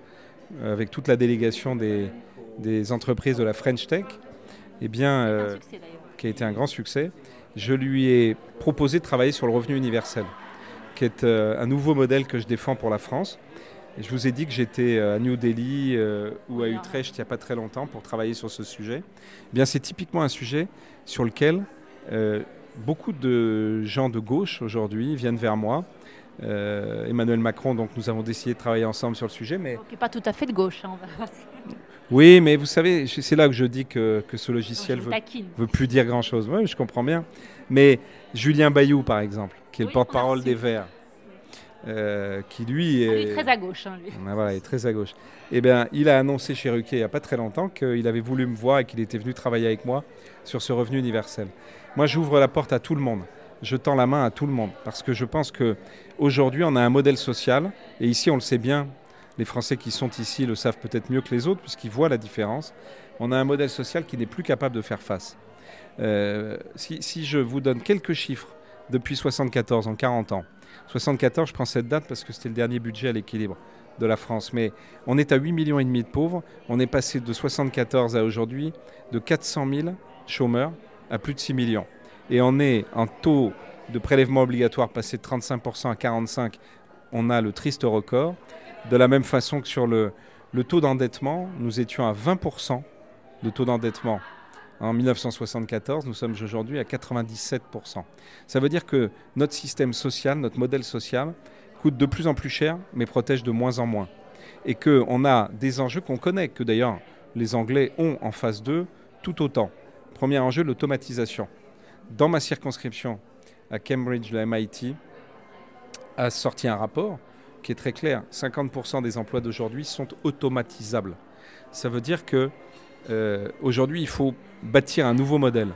euh, avec toute la délégation des, entreprises de la French Tech, eh bien, euh, qui a été un grand succès, je lui ai proposé de travailler sur le revenu universel, qui est un nouveau modèle que je défends pour la France. Et je vous ai dit que j'étais à New Delhi ou à Utrecht il n'y a pas très longtemps pour travailler sur ce sujet. Eh bien, c'est typiquement un sujet sur lequel beaucoup de gens de gauche aujourd'hui viennent vers moi. Euh, Emmanuel Macron, donc nous avons décidé de travailler ensemble sur le sujet. Mais... n'est pas tout à fait de gauche. Hein, oui, mais vous savez, c'est là que je dis que, que ce logiciel ne veut, veut, plus dire grand-chose. Oui, je comprends bien. Mais Julien Bayou, par exemple, qui est le porte-parole des Verts, euh, qui lui est... très à gauche. Hein, lui. Ah, voilà, il est très à gauche. Eh bien, il a annoncé chez Ruquet il n'y a pas très longtemps qu'il avait voulu me voir et qu'il était venu travailler avec moi sur ce revenu universel. Moi, j'ouvre la porte à tout le monde. Je tends la main à tout le monde parce que je pense que aujourd'hui, on a un modèle social et ici, on le sait bien. Les Français qui sont ici le savent peut-être mieux que les autres puisqu'ils voient la différence. On a un modèle social qui n'est plus capable de faire face. Euh, si, si je vous donne quelques chiffres depuis 74, en 40 ans, 74, je prends cette date parce que c'était le dernier budget à l'équilibre de la France. Mais on est à 8 millions de pauvres. On est passé de 74 à aujourd'hui de 400 000 chômeurs à plus de 6 millions. Et on est en taux de prélèvement obligatoire passé de 35% à 45%. On a le triste record. De la même façon que sur le taux d'endettement, nous étions à 20% de taux d'endettement en 1974, nous sommes aujourd'hui à 97%. Ça veut dire que notre système social, notre modèle social, coûte de plus en plus cher, mais protège de moins en moins. Et qu'on a des enjeux qu'on connaît, que d'ailleurs les Anglais ont en phase 2 tout autant. Premier enjeu, l'automatisation. Dans ma circonscription, à Cambridge, le MIT a sorti un rapport qui est très clair. 50% des emplois d'aujourd'hui sont automatisables. Ça veut dire que euh, aujourd'hui, il faut bâtir un nouveau modèle.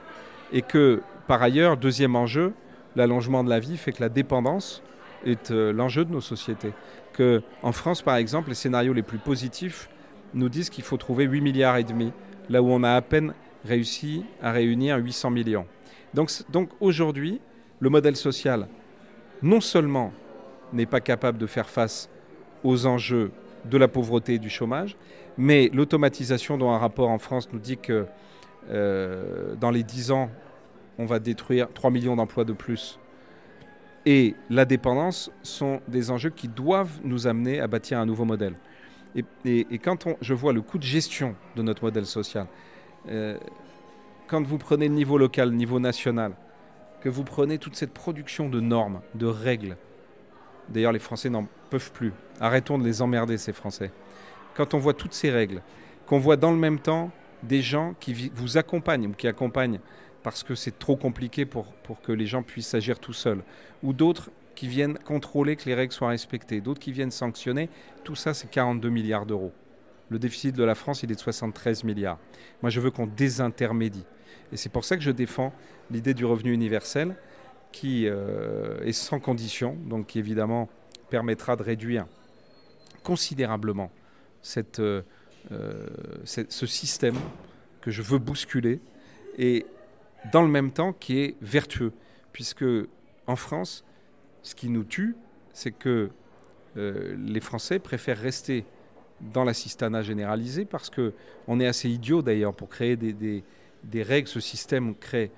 Et que, par ailleurs, deuxième enjeu, l'allongement de la vie fait que la dépendance est euh, l'enjeu de nos sociétés. Que, en France, par exemple, les scénarios les plus positifs nous disent qu'il faut trouver 8 milliards et demi, là où on a à peine réussi à réunir 800 millions. Donc, donc aujourd'hui, le modèle social, non seulement n'est pas capable de faire face aux enjeux de la pauvreté et du chômage, mais l'automatisation dont un rapport en France nous dit que euh, dans les 10 ans, on va détruire 3 millions d'emplois de plus, et la dépendance sont des enjeux qui doivent nous amener à bâtir un nouveau modèle. Et, quand on, je vois le coût de gestion de notre modèle social, euh, quand vous prenez le niveau local, le niveau national, que vous prenez toute cette production de normes, de règles, d'ailleurs les Français n'en peuvent plus, arrêtons de les emmerder ces Français, quand on voit toutes ces règles, qu'on voit dans le même temps des gens qui vous accompagnent ou qui accompagnent parce que c'est trop compliqué pour, pour que les gens puissent agir tout seuls, ou d'autres qui viennent contrôler que les règles soient respectées, d'autres qui viennent sanctionner, tout ça c'est 42 milliards d'euros. Le déficit de la France, il est de 73 milliards. Moi, je veux qu'on désintermédie. Et c'est pour ça que je défends l'idée du revenu universel qui euh, est sans condition, donc qui évidemment permettra de réduire considérablement cette, euh, euh, ce système que je veux bousculer et dans le même temps qui est vertueux. Puisque en France, ce qui nous tue, c'est que les Français préfèrent rester dans l'assistanat généralisé parce qu'on est assez idiot d'ailleurs pour créer des, des, des règles, ce système crée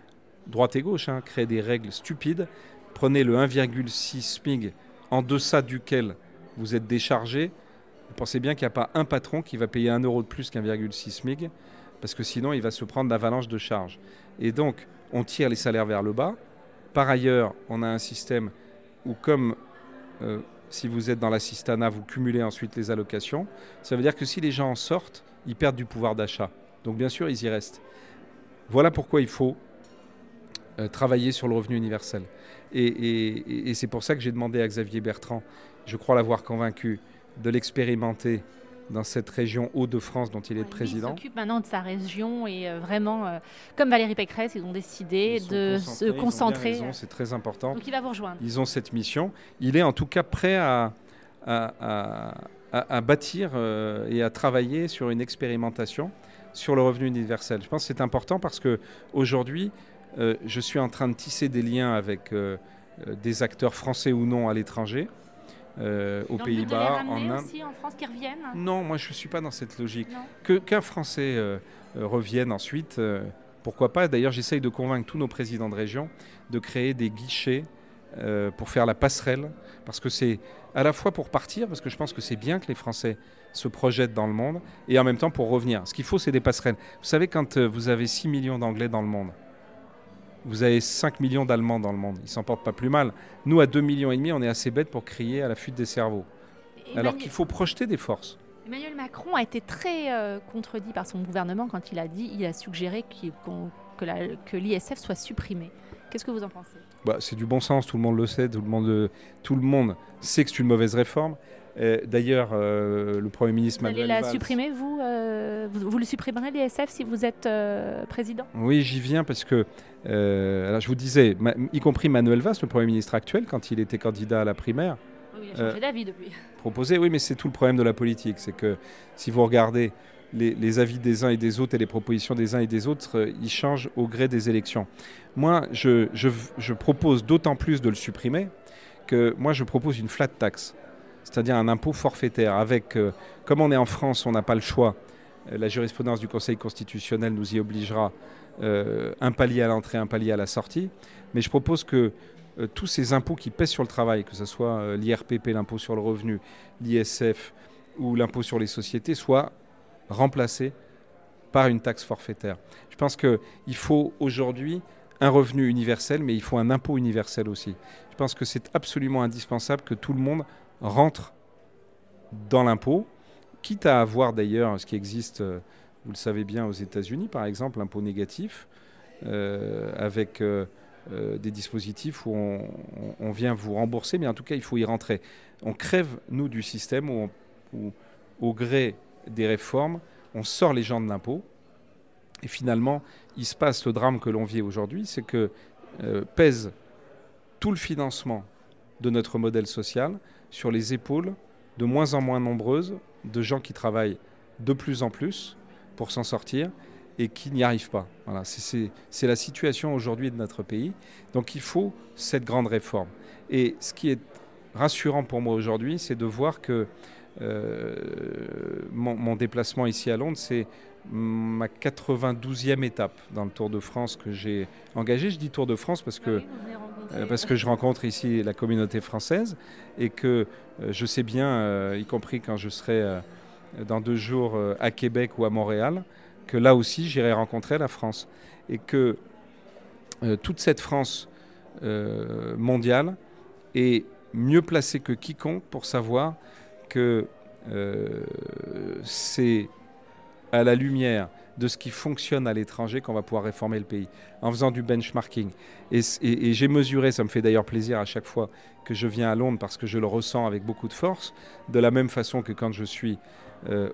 droite et gauche, hein, crée des règles stupides. Prenez le 1,6 SMIG en deçà duquel vous êtes déchargé. Vous pensez bien qu'il n'y a pas un patron qui va payer un euro de plus qu'un,6 SMIG, parce que sinon il va se prendre l'avalanche de charges. Et donc, on tire les salaires vers le bas. Par ailleurs, on a un système où, comme euh, si vous êtes dans l'assistanat, vous cumulez ensuite les allocations. Ça veut dire que si les gens en sortent, ils perdent du pouvoir d'achat. Donc, bien sûr, ils y restent. Voilà pourquoi il faut euh, travailler sur le revenu universel. Et, c'est pour ça que j'ai demandé à Xavier Bertrand, je crois l'avoir convaincu, de l'expérimenter dans cette région Hauts-de-France dont il est président. Il s'occupe maintenant de sa région et euh, vraiment, euh, comme Valérie Pécresse, ils ont décidé de se concentrer. C'est très important. Donc il va vous rejoindre. Ils ont cette mission. Il est en tout cas prêt à, à, bâtir et à travailler sur une expérimentation sur le revenu universel. Je pense que c'est important parce que aujourd'hui, euh, je suis en train de tisser des liens avec euh, euh, des acteurs français ou non à l'étranger. Aux Pays-Bas, en Inde. Aussi en France qui reviennent Non, moi je ne suis pas dans cette logique. Qu'un Français revienne ensuite, pourquoi pas D'ailleurs, j'essaye de convaincre tous nos présidents de région de créer des guichets pour faire la passerelle, parce que c'est à la fois pour partir, parce que je pense que c'est bien que les Français se projettent dans le monde, et en même temps pour revenir. Ce qu'il faut, c'est des passerelles. Vous savez, quand vous avez 6 millions d'Anglais dans le monde, vous avez 5 millions d'Allemands dans le monde. Ils s'en portent pas plus mal. Nous, à 2 millions et demi, on est assez bêtes pour crier à la fuite des cerveaux. Alors qu'il faut projeter des forces. Emmanuel Macron a été très euh, contredit par son gouvernement quand il a dit, il a suggéré que l'ISF soit supprimé. Qu'est-ce que vous en pensez? Bah, C'est du bon sens, tout le monde le sait, tout le monde, tout le monde sait que c'est une mauvaise réforme. D'ailleurs, euh, le Premier ministre vous allez la supprimer, euh, vous, vous, le supprimerez, l'ISF, si vous êtes président? Oui, j'y viens parce que, alors je vous disais, y compris Manuel Valls, le Premier ministre actuel, quand il était candidat à la primaire, oui, il a changé d'avis depuis. Proposé, oui, mais c'est tout le problème de la politique. C'est que si vous regardez les, avis des uns et des autres et les propositions des uns et des autres, euh, ils changent au gré des élections. Moi, je, je propose d'autant plus de le supprimer que moi, je propose une flat tax, c'est-à-dire un impôt forfaitaire avec, euh, comme on est en France, on n'a pas le choix, euh, la jurisprudence du Conseil constitutionnel nous y obligera un palier à l'entrée, un palier à la sortie, mais je propose que tous ces impôts qui pèsent sur le travail, que ce soit l'IRPP, l'impôt sur le revenu, l'ISF ou l'impôt sur les sociétés, soient remplacé par une taxe forfaitaire. Je pense qu'il faut aujourd'hui un revenu universel, mais il faut un impôt universel aussi. Je pense que c'est absolument indispensable que tout le monde rentre dans l'impôt, quitte à avoir d'ailleurs ce qui existe, euh, vous le savez bien, aux États-Unis, par exemple, l'impôt négatif, euh, avec euh, des dispositifs où on, vient vous rembourser, mais en tout cas, il faut y rentrer. On crève, nous, du système où, où au gré des réformes, on sort les gens de l'impôt. Et finalement, il se passe le drame que l'on vit aujourd'hui, c'est que euh, pèse tout le financement de notre modèle social sur les épaules de moins en moins nombreuses de gens qui travaillent de plus en plus pour s'en sortir et qui n'y arrivent pas. Voilà, c'est la situation aujourd'hui de notre pays. Donc il faut cette grande réforme. Et ce qui est rassurant pour moi aujourd'hui, c'est de voir que euh, mon, déplacement ici à Londres, c'est ma 92e étape dans le Tour de France que j'ai engagé. Je dis Tour de France parce que, euh, parce que je rencontre ici la communauté française et que euh, je sais bien, y compris quand je serai dans deux jours à Québec ou à Montréal, que là aussi j'irai rencontrer la France. Et que toute cette France mondiale est mieux placée que quiconque pour savoir que euh, c'est à la lumière de ce qui fonctionne à l'étranger qu'on va pouvoir réformer le pays, en faisant du benchmarking. Et, j'ai mesuré, ça me fait d'ailleurs plaisir à chaque fois que je viens à Londres parce que je le ressens avec beaucoup de force, de la même façon que quand je suis euh,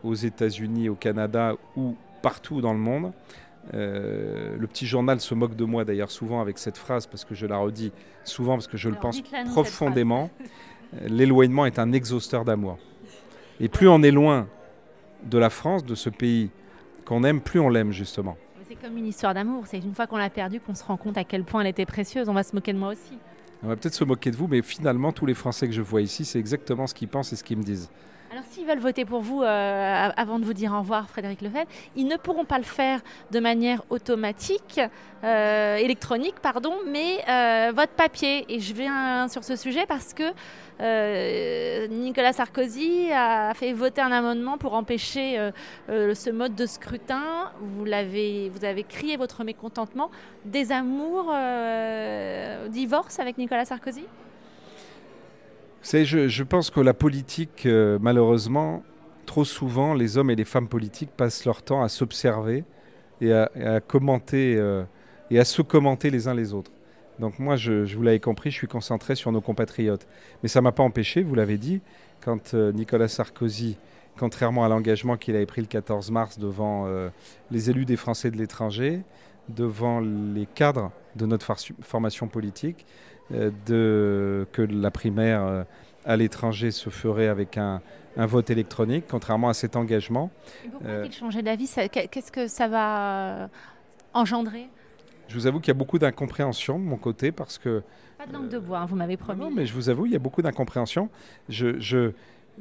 aux États-Unis, au Canada ou partout dans le monde. Euh, le petit journal se moque de moi d'ailleurs souvent avec cette phrase parce que je la redis souvent parce que je le pense profondément. l'éloignement est un exhausteur d'amour. Et plus on est loin de la France, de ce pays qu'on aime, plus on l'aime justement. C'est comme une histoire d'amour. C'est une fois qu'on l'a perdue qu'on se rend compte à quel point elle était précieuse. On va se moquer de moi aussi. On va peut-être se moquer de vous, mais finalement, tous les Français que je vois ici, c'est exactement ce qu'ils pensent et ce qu'ils me disent. Alors s'ils veulent voter pour vous, euh, avant de vous dire au revoir Frédéric Lefebvre, ils ne pourront pas le faire de manière automatique, euh, électronique, pardon, mais euh, votre papier. Et je viens sur ce sujet parce que Nicolas Sarkozy a fait voter un amendement pour empêcher ce mode de scrutin. Vous, l'avez, vous avez crié votre mécontentement. Des amours, divorce avec Nicolas Sarkozy? Je, pense que la politique, euh, malheureusement, trop souvent, les hommes et les femmes politiques passent leur temps à s'observer et, à, commenter euh, et à se commenter les uns les autres. Donc moi, je, vous l'avez compris, je suis concentré sur nos compatriotes. Mais ça ne m'a pas empêché, vous l'avez dit, quand euh, Nicolas Sarkozy, contrairement à l'engagement qu'il avait pris le 14 mars devant les élus des Français de l'étranger, devant les cadres de notre formation politique, euh, de, que la primaire euh, à l'étranger se ferait avec un, vote électronique, contrairement à cet engagement. pourquoi euh, a-t-il changé d'avis? Qu'est-ce que ça va engendrer? Je vous avoue qu'il y a beaucoup d'incompréhension de mon côté parce que... Pas de langue de bois, hein, vous m'avez promis. Non, mais je vous avoue, il y a beaucoup d'incompréhension. Je, je,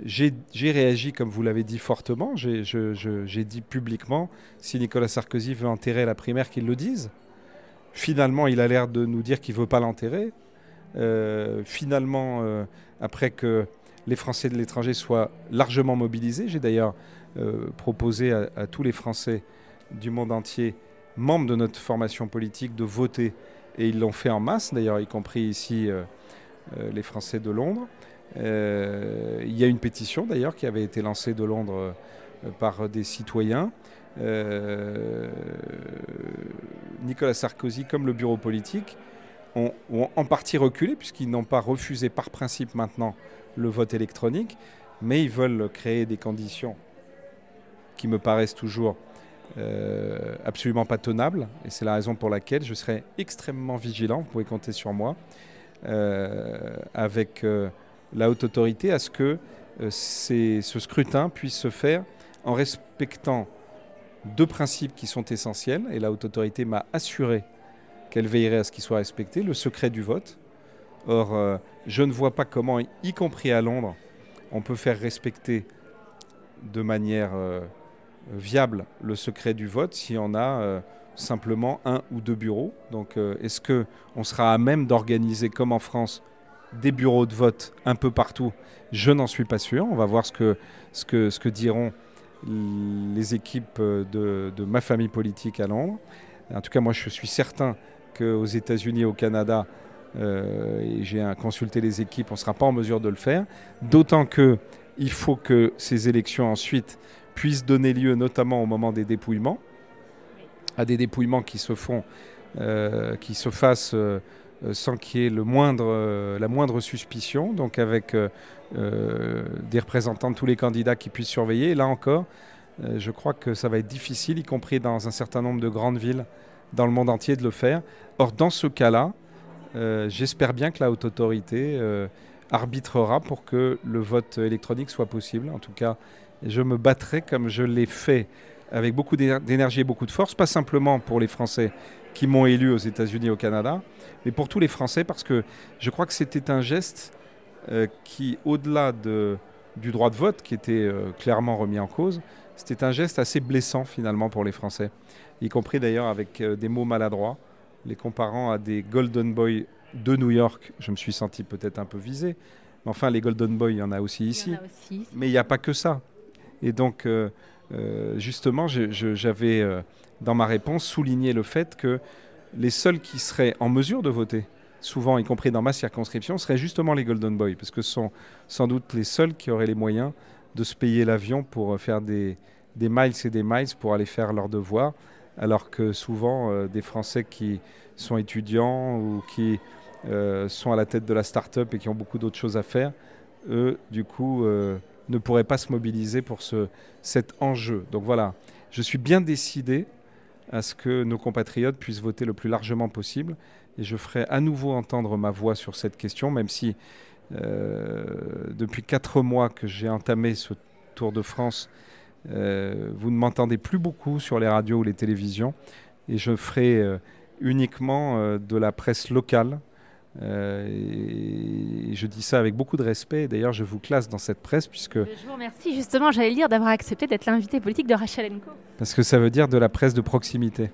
j'ai réagi, comme vous l'avez dit, fortement. J'ai dit publiquement, si Nicolas Sarkozy veut enterrer la primaire, qu'il le dise. Finalement, il a l'air de nous dire qu'il ne veut pas l'enterrer. Euh, finalement, euh, après que les Français de l'étranger soient largement mobilisés, j'ai d'ailleurs euh, proposé à, tous les Français du monde entier, membres de notre formation politique, de voter, et ils l'ont fait en masse, d'ailleurs, y compris ici les Français de Londres. il y a une pétition, d'ailleurs, qui avait été lancée de Londres par des citoyens. Nicolas Sarkozy, comme le bureau politique, ont, en partie reculé, puisqu'ils n'ont pas refusé par principe maintenant le vote électronique, mais ils veulent créer des conditions qui me paraissent toujours euh, absolument pas tenables, et c'est la raison pour laquelle je serai extrêmement vigilant, vous pouvez compter sur moi, euh, avec euh, la haute autorité, à ce que ce scrutin puisse se faire en respectant deux principes qui sont essentiels, et la haute autorité m'a assuré qu'elle veillerait à ce qu'ils soient respectés, le secret du vote. Or, euh, je ne vois pas comment, y compris à Londres, on peut faire respecter de manière euh, viable le secret du vote si on a euh, simplement un ou deux bureaux. Donc, est-ce que on sera à même d'organiser, comme en France, des bureaux de vote un peu partout? Je n'en suis pas sûr. On va voir ce que, ce que, ce que diront les équipes de, de ma famille politique à Londres. En tout cas, moi, je suis certain qu'aux États-Unis au Canada, euh, et j'ai consulté les équipes, on ne sera pas en mesure de le faire. D'autant qu'il faut que ces élections ensuite puissent donner lieu, notamment au moment des dépouillements, à des dépouillements qui se font, euh, qui se fassent euh, sans qu'il y ait le moindre, la moindre suspicion, donc avec des représentants de tous les candidats qui puissent surveiller. Et là encore, je crois que ça va être difficile, y compris dans un certain nombre de grandes villes dans le monde entier, de le faire. Or, dans ce cas-là, euh, j'espère bien que la haute autorité euh, arbitrera pour que le vote électronique soit possible. En tout cas, je me battrai comme je l'ai fait avec beaucoup d'énergie et beaucoup de force, pas simplement pour les Français qui m'ont élu aux États-Unis et au Canada, mais pour tous les Français parce que je crois que c'était un geste euh, qui, au-delà de, du droit de vote qui était clairement remis en cause, c'était un geste assez blessant finalement pour les Français, y compris d'ailleurs avec des mots maladroits les comparant à des Golden Boys de New York, je me suis senti peut-être un peu visé. Mais enfin, les Golden Boys, il y en a aussi ici. Mais il n'y a pas que ça. Et donc, euh, euh, justement, j'avais, euh, dans ma réponse, souligné le fait que les seuls qui seraient en mesure de voter, souvent y compris dans ma circonscription, seraient justement les Golden Boys, parce que ce sont sans doute les seuls qui auraient les moyens de se payer l'avion pour faire des, des miles et des miles pour aller faire leurs devoirs alors que souvent euh, des Français qui sont étudiants ou qui euh, sont à la tête de la start-up et qui ont beaucoup d'autres choses à faire, eux, du coup, euh, ne pourraient pas se mobiliser pour ce, cet enjeu. Donc voilà, je suis bien décidé à ce que nos compatriotes puissent voter le plus largement possible et je ferai à nouveau entendre ma voix sur cette question, même si depuis quatre mois que j'ai entamé ce Tour de France, vous ne m'entendez plus beaucoup sur les radios ou les télévisions et je ferai euh, uniquement euh, de la presse locale. et je dis ça avec beaucoup de respect. D'ailleurs, je vous classe dans cette presse puisque. Je vous remercie justement, j'allais dire, d'avoir accepté d'être l'invité politique de Rachel Enco. Parce que ça veut dire de la presse de proximité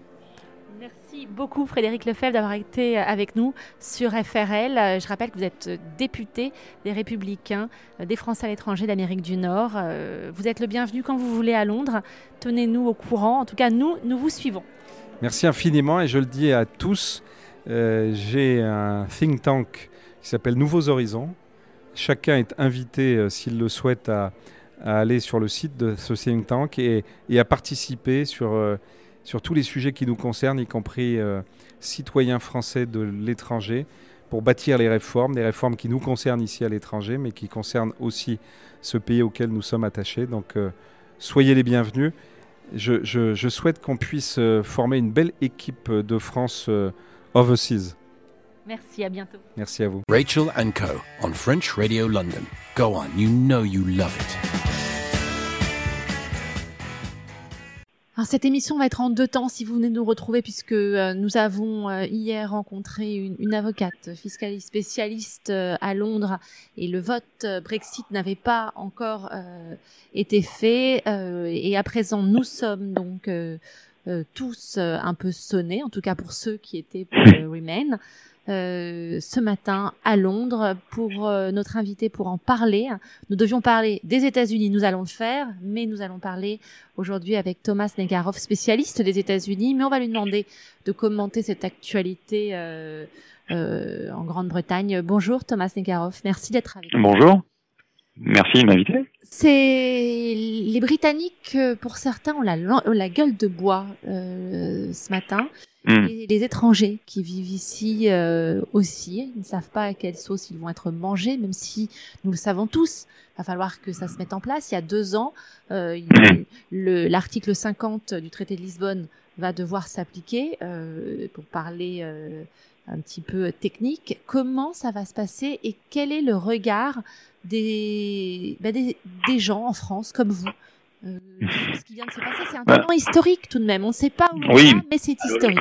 beaucoup Frédéric Lefebvre d'avoir été avec nous sur FRL. Je rappelle que vous êtes député des Républicains, des Français à l'étranger d'Amérique du Nord. Vous êtes le bienvenu quand vous voulez à Londres. Tenez-nous au courant. En tout cas, nous, nous vous suivons. Merci infiniment et je le dis à tous. Euh, j'ai un think tank qui s'appelle Nouveaux Horizons. Chacun est invité, euh, s'il le souhaite, à, aller sur le site de ce think tank et, à participer sur... Euh, sur tous les sujets qui nous concernent, y compris euh, citoyens français de l'étranger, pour bâtir les réformes, des réformes qui nous concernent ici à l'étranger, mais qui concernent aussi ce pays auquel nous sommes attachés. Donc euh, soyez les bienvenus. Je, souhaite qu'on puisse euh, former une belle équipe de France overseas. Merci, à bientôt. Merci à vous. Rachel Co. on French Radio London. Go on, you know you love it. Cette émission va être en deux temps si vous venez nous retrouver puisque euh, nous avons euh, hier rencontré une, avocate fiscaliste spécialiste euh, à Londres et le vote Brexit n'avait pas encore été fait et à présent nous sommes donc tous un peu sonnés, en tout cas pour ceux qui étaient pour Remain. Euh, ce matin à Londres pour euh, notre invité pour en parler. Nous devions parler des États-Unis, nous allons le faire, mais nous allons parler aujourd'hui avec Thomas Negarov, spécialiste des États-Unis, mais on va lui demander de commenter cette actualité euh, en Grande-Bretagne. Bonjour Thomas Negarov, merci d'être avec nous. Bonjour. Merci de m'inviter. C'est les Britanniques, pour certains, ont la, la gueule de bois ce matin. Hmm. Et les étrangers qui vivent ici euh, aussi, ils ne savent pas à quelle sauce ils vont être mangés, même si nous le savons tous. Il va falloir que ça se mette en place. Il y a deux ans, euh, hmm. l'article 50 du traité de Lisbonne va devoir s'appliquer. Euh, pour parler euh, un petit peu technique, comment ça va se passer et quel est le regard des, bah des, des gens en France comme vous euh, ce qui vient de se passer. C'est un bah, moment historique tout de même. On ne sait pas où on oui. va, mais c'est historique.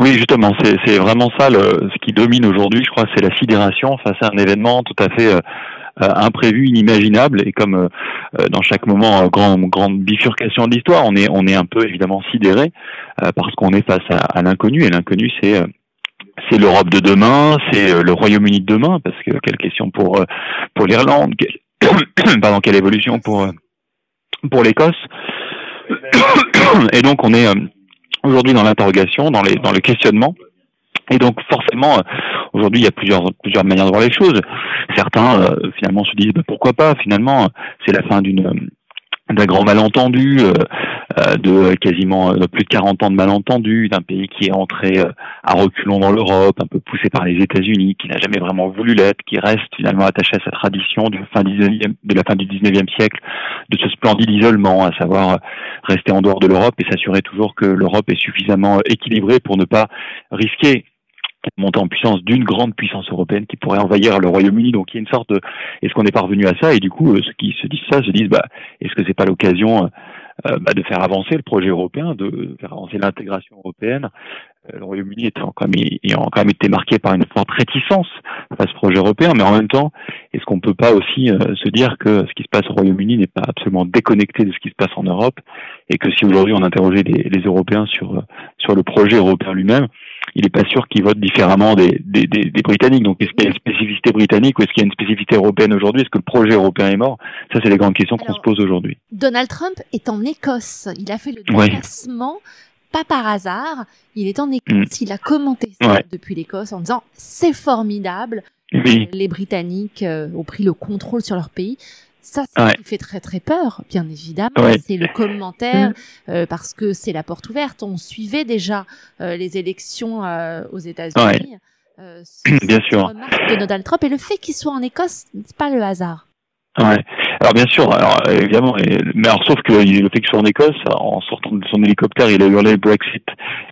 Oui, justement, c'est vraiment ça le, ce qui domine aujourd'hui, je crois, c'est la sidération face à un événement tout à fait imprévu, inimaginable, et comme dans chaque moment, grand, grande bifurcation de l'histoire, on est, on est un peu évidemment sidéré parce qu'on est face à, à l'inconnu, et l'inconnu, c'est c'est l'Europe de demain, c'est euh, le Royaume-Uni de demain, parce que quelle question pour euh, pour l'Irlande, pardon, quelle évolution pour euh, pour l'Écosse. Et donc on est aujourd'hui dans l'interrogation, dans les dans le questionnement. Et donc forcément, aujourd'hui il y a plusieurs plusieurs manières de voir les choses. Certains finalement se disent bah, pourquoi pas? Finalement, c'est la fin d'une d'un grand malentendu, euh, euh, de quasiment euh, plus de 40 ans de malentendu, d'un pays qui est entré à reculons dans l'Europe, un peu poussé par les États-Unis, qui n'a jamais vraiment voulu l'être, qui reste finalement attaché à sa tradition de, la fin du 19e siècle, de ce splendide isolement, à savoir rester en dehors de l'Europe et s'assurer toujours que l'Europe est suffisamment équilibrée pour ne pas risquer montée en puissance d'une grande puissance européenne qui pourrait envahir le Royaume-Uni. Donc il y a une sorte de est-ce qu'on est parvenu à ça? Et du coup, euh, ceux qui se disent ça se disent bah est-ce que c'est pas l'occasion euh, euh, bah, de faire avancer le projet européen, de faire avancer l'intégration européenne? le Royaume-Uni ayant quand, même, ayant quand même été marqué par une forte réticence à ce projet européen, mais en même temps, est-ce qu'on peut pas aussi se dire que ce qui se passe au Royaume-Uni n'est pas absolument déconnecté de ce qui se passe en Europe, et que si aujourd'hui on interrogeait les, les Européens sur sur le projet européen lui-même, il n'est pas sûr qu'ils votent différemment des, des, des, Britanniques. Donc, est-ce qu'il y a une spécificité britannique ou est-ce qu'il y a une spécificité européenne aujourd'hui? Est-ce que le projet européen est mort? Ça, c'est les grandes questions qu'on se pose aujourd'hui. Donald Trump est en Écosse. Il a fait le déplacement. Pas par hasard, il est en Écosse, mm. il a commenté ça depuis l'Écosse en disant c'est formidable, les Britanniques euh, ont pris le contrôle sur leur pays. Ça, c'est ce qui fait très très peur, bien évidemment. C'est le commentaire, mm. euh, parce que c'est la porte ouverte. On suivait déjà euh, les élections euh, aux États-Unis. bien sûr. De Donald Trump et le fait qu'il soit en Écosse, c'est pas le hasard. Ouais. Alors bien sûr, alors évidemment, mais alors sauf que le fait qu'il soit en Écosse, en sortant de son hélicoptère, il a hurlé Brexit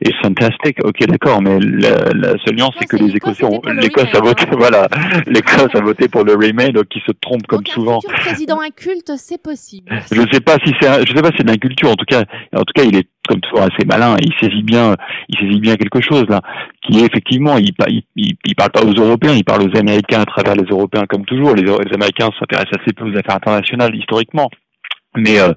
est fantastique. Ok, d'accord, mais la, la seule nuance, c'est que les Écossais, l'Écosse a voté, voilà, l'Écosse a voté pour le Remain, donc qui se trompe comme souvent. Un président inculte, c'est possible. Je sais pas si c'est, je sais pas si c'est d'inculture. En tout cas, en tout cas, il est comme toujours assez malin. Il saisit bien, il saisit bien quelque chose là, qui est effectivement, il, il, il, parle pas aux Européens, il parle aux Américains à travers les Européens comme toujours. Les, Américains s'intéressent assez peu aux affaires internationales historiquement. Mais euh,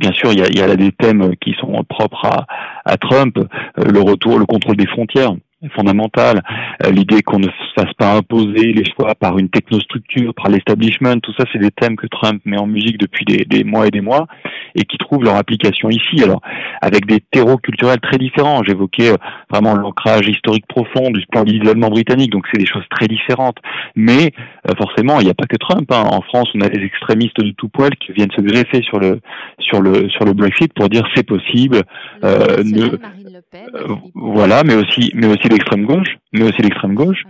bien sûr, il y a, il a des thèmes qui sont propres à, à Trump, euh, le retour, le contrôle des frontières fondamentale, euh, l'idée qu'on ne se fasse pas imposer les choix par une technostructure, par l'establishment, tout ça c'est des thèmes que Trump met en musique depuis des, des, mois et des mois et qui trouvent leur application ici. Alors avec des terreaux culturels très différents, j'évoquais euh, vraiment l'ancrage historique profond du splendide isolement britannique, donc c'est des choses très différentes. Mais euh, forcément, il n'y a pas que Trump. Hein. En France, on a des extrémistes de tout poil qui viennent se greffer sur le sur le sur le Brexit pour dire c'est possible. Euh, ne, voilà, mais aussi mais aussi l'extrême gauche, mais aussi l'extrême gauche,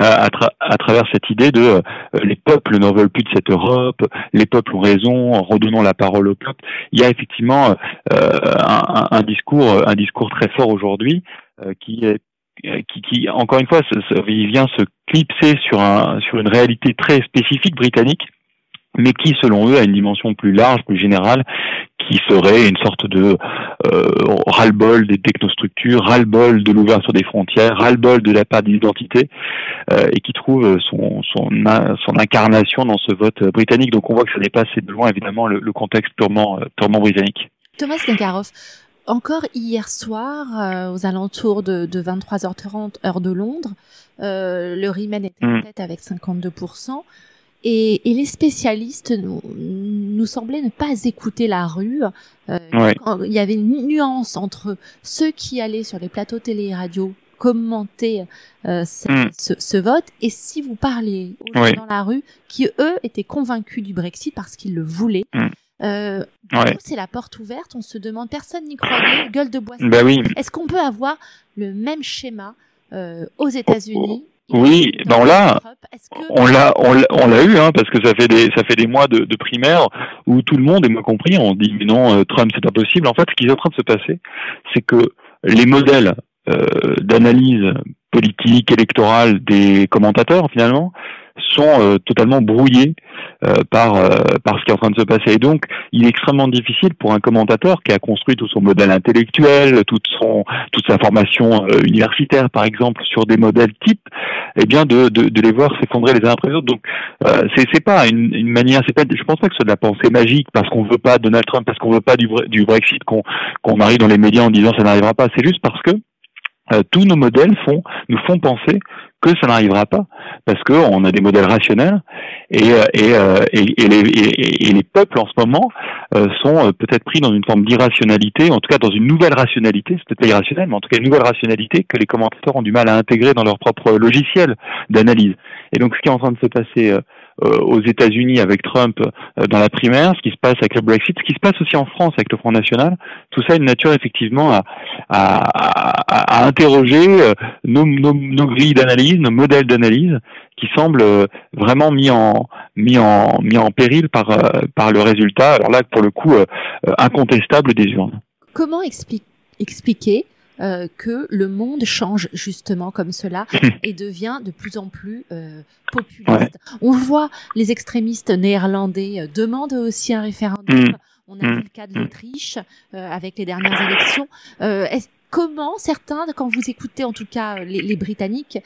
euh, à, à, travers cette idée de euh, les peuples n'en veulent plus de cette Europe, les peuples ont raison, redonnons la parole aux peuples. Il y a effectivement euh, un, un, discours, un discours très fort aujourd'hui qui est qui, qui, encore une fois, il vient se clipser sur, un, sur une réalité très spécifique britannique, mais qui, selon eux, a une dimension plus large, plus générale, qui serait une sorte de euh, ras-le-bol des technostructures, ras-le-bol de l'ouverture des frontières, ras-le-bol de la part d'identité, euh, et qui trouve son, son, son incarnation dans ce vote britannique. Donc on voit que ça dépasse de loin évidemment le, le contexte purement, euh, purement britannique. Thomas Nenkarov, encore hier soir, euh, aux alentours de, de 23h30 heure de Londres, euh, le Riemann était en mm. tête avec 52%. Et, et, les spécialistes nous, nous, semblaient ne pas écouter la rue. Euh, il y avait une nuance entre ceux qui allaient sur les plateaux télé et radio commenter euh, hmm. ce, ce, vote et si vous parlez aux gens dans la rue qui eux étaient convaincus du Brexit parce qu'ils le voulaient. Hmm. Euh, c'est la porte ouverte, on se demande, personne n'y croyait, gueule de bois. Bah oui. Est-ce qu'on peut avoir le même schéma euh, aux États-Unis oui, ben on l'a, on l'a, on l'a eu, hein, parce que ça fait des, ça fait des mois de, de primaire où tout le monde, et moi compris, on dit mais non, euh, Trump c'est pas possible. En fait, ce qui est en train de se passer, c'est que les modèles euh, d'analyse politique, électorale des commentateurs finalement sont totalement brouillés par par ce qui est en train de se passer. Et donc, il est extrêmement difficile pour un commentateur qui a construit tout son modèle intellectuel, toute son toute sa formation universitaire, par exemple, sur des modèles types, eh bien, de, de, de les voir s'effondrer les uns après les autres. Donc, c'est c'est pas une, une manière, c'est pas, je pense pas que ce soit de la pensée magique parce qu'on veut pas Donald Trump, parce qu'on veut pas du, du Brexit, qu'on qu'on arrive dans les médias en disant ça n'arrivera pas. C'est juste parce que euh, tous nos modèles font, nous font penser que ça n'arrivera pas, parce qu'on a des modèles rationnels et, euh, euh, et, et, les, les, peuples en ce moment sont peut-être pris dans une forme d'irrationalité, en tout cas dans une nouvelle rationalité, c'est peut-être pas irrationnel, mais en tout cas une nouvelle rationalité que les commentateurs ont du mal à intégrer dans leur propre logiciel d'analyse. Et donc ce qui est en train de se passer aux États-Unis avec Trump euh, dans la primaire, ce qui se passe avec le Brexit, ce qui se passe aussi en France avec le Front National, tout ça a une nature effectivement à, à, à, interroger euh, nos, nos, nos grilles d'analyse, nos modèles d'analyse, qui semblent vraiment mis en mis en mis en péril par par le résultat. Alors là, pour le coup, incontestable des urnes. Comment expliquer euh, que le monde change justement comme cela et devient de plus en plus euh, populiste. On voit les extrémistes néerlandais euh, demandent aussi un référendum. Mm. On a vu mm. le cas de l'Autriche avec les dernières élections. Comment certains, quand vous écoutez en tout cas les, Britanniques,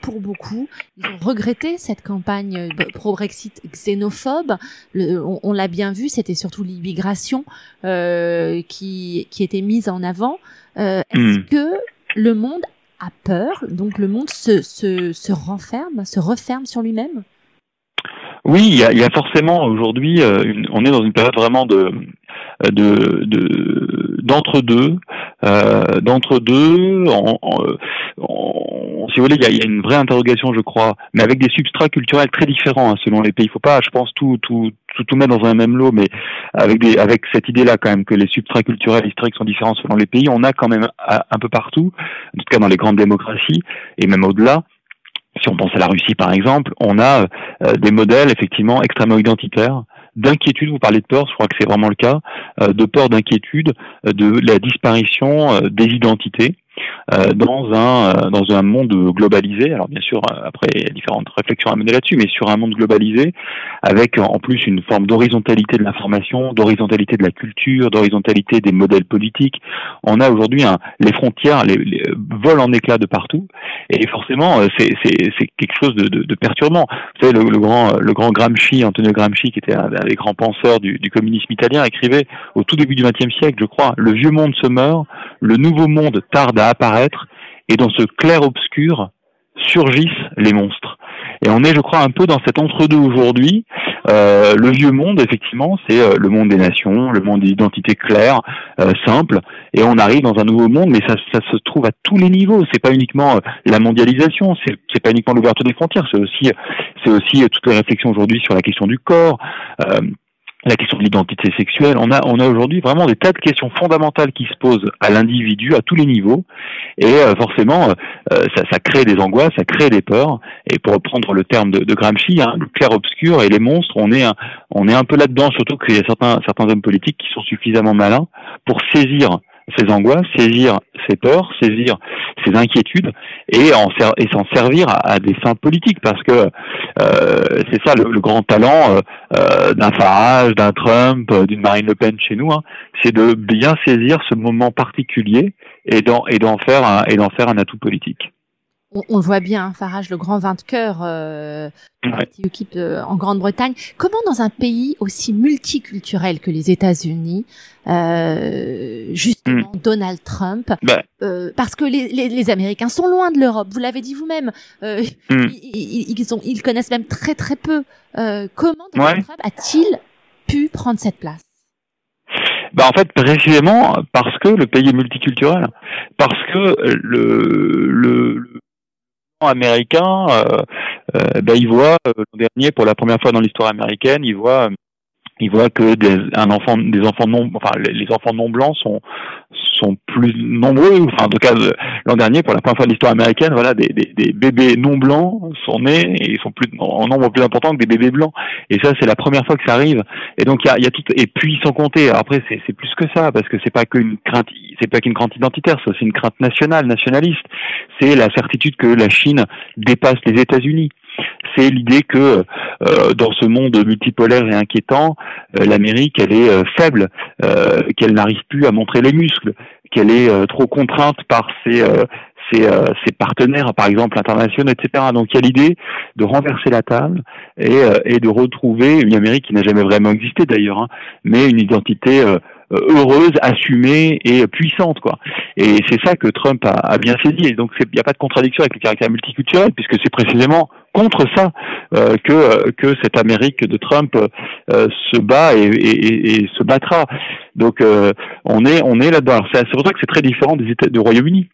pour beaucoup, ils ont regretté cette campagne pro-Brexit xénophobe. on, l'a bien vu, c'était surtout l'immigration qui, qui était mise en avant. Euh, est-ce hmm. que le monde a peur, donc le monde se, se, se renferme, se referme sur lui-même? Oui, il y a, y a, forcément aujourd'hui, euh, on est dans une période vraiment de de d'entre-deux, euh, d'entre-deux. En, en, si vous voulez, il y a, y a, une vraie interrogation, je crois, mais avec des substrats culturels très différents hein, selon les pays. Il faut pas, je pense, tout tout tout, tout mettre dans un même lot, mais avec, des, avec cette idée-là quand même que les substrats culturels historiques sont différents selon les pays, on a quand même un peu partout, en tout cas dans les grandes démocraties, et même au-delà, si on pense à la Russie par exemple, on a euh, des modèles effectivement extrêmement identitaires, d'inquiétude, vous parlez de peur, je crois que c'est vraiment le cas, euh, de peur, d'inquiétude, euh, de la disparition des identités. Euh, dans un euh, dans un monde globalisé. Alors bien sûr, euh, après il y a différentes réflexions à mener là-dessus, mais sur un monde globalisé, avec en plus une forme d'horizontalité de l'information, d'horizontalité de la culture, d'horizontalité des modèles politiques. On a aujourd'hui les frontières les, volent en éclats de partout, et forcément c'est quelque chose de, perturbant. Vous savez le, le, grand le grand Gramsci, Antonio Gramsci, qui était un, des grands penseurs du, du communisme italien, écrivait au tout début du XXe siècle, je crois, le vieux monde se meurt, le nouveau monde tarde à apparaître, et dans ce clair-obscur surgissent les monstres. Et on est, je crois, un peu dans cet entre-deux aujourd'hui. Euh, le vieux monde, effectivement, c'est euh, le monde des nations, le monde des identités claires, euh, simples, et on arrive dans un nouveau monde, mais ça, ça se trouve à tous les niveaux. C'est pas uniquement euh, la mondialisation, c'est pas uniquement l'ouverture des frontières, c'est aussi, c'est aussi toutes les réflexions aujourd'hui sur la question du corps la question de l'identité sexuelle. On a, on a aujourd'hui vraiment des tas de questions fondamentales qui se posent à l'individu à tous les niveaux, et euh, forcément, euh, ça, ça, crée des angoisses, ça crée des peurs. Et pour reprendre le terme de, de Gramsci, hein, le clair obscur et les monstres, on est, un, on est un peu là-dedans, surtout qu'il y a certains, certains hommes politiques qui sont suffisamment malins pour saisir ces angoisses, saisir ses peurs, saisir ses inquiétudes et en et s'en servir à, des fins politiques parce que euh, c'est ça le, grand talent euh, euh, d'un Farage, d'un Trump, d'une Marine Le Pen chez nous, hein, c'est de bien saisir ce moment particulier et d'en et d'en faire un, et d'en faire un atout politique on, on, voit bien, hein, Farage, le grand vainqueur euh, équipe euh, en Grande-Bretagne. Comment dans un pays aussi multiculturel que les États-Unis, euh, justement hmm. Donald Trump, bah. euh, parce que les, les, les, Américains sont loin de l'Europe, vous l'avez dit vous-même, euh, hmm. ils, ils, ils connaissent même très très peu. Euh, comment Donald Trump a-t-il pu prendre cette place? Bah en fait précisément parce que le pays est multiculturel, parce que le, le américain, euh, euh, ben, il voit euh, l'an dernier, pour la première fois dans l'histoire américaine, il voit il voit que des, un enfant, des enfants non, enfin les enfants non blancs sont sont plus nombreux. Enfin, en tout cas, l'an dernier, pour la première fois de l'histoire américaine, voilà, des, des, bébés non blancs sont nés et ils sont plus en nombre plus important que des bébés blancs. Et ça, c'est la première fois que ça arrive. Et donc, il y a, y a tout. Et puis, sans compter, après, c'est, c'est plus que ça parce que c'est pas qu'une crainte, c'est pas qu'une crainte identitaire, c'est une crainte nationale, nationaliste. C'est la certitude que la Chine dépasse les États-Unis c'est l'idée que dans ce monde multipolaire et inquiétant, l'Amérique elle est faible, qu'elle n'arrive plus à montrer les muscles, qu'elle est trop contrainte par ses ses, ses, partenaires, par exemple internationaux, etc. Donc il y a l'idée de renverser la table et, et de retrouver une Amérique qui n'a jamais vraiment existé d'ailleurs, hein, mais une identité euh, heureuse, assumée et puissante, quoi. Et c'est ça que Trump a, a bien saisi. Et donc, il n'y a pas de contradiction avec le caractère multiculturel, puisque c'est précisément contre ça euh, que euh, que cette Amérique de Trump euh, se bat et, et, et, se battra. Donc, on est on est là-dedans. C'est pour ça que c'est très différent des États du Royaume-Uni.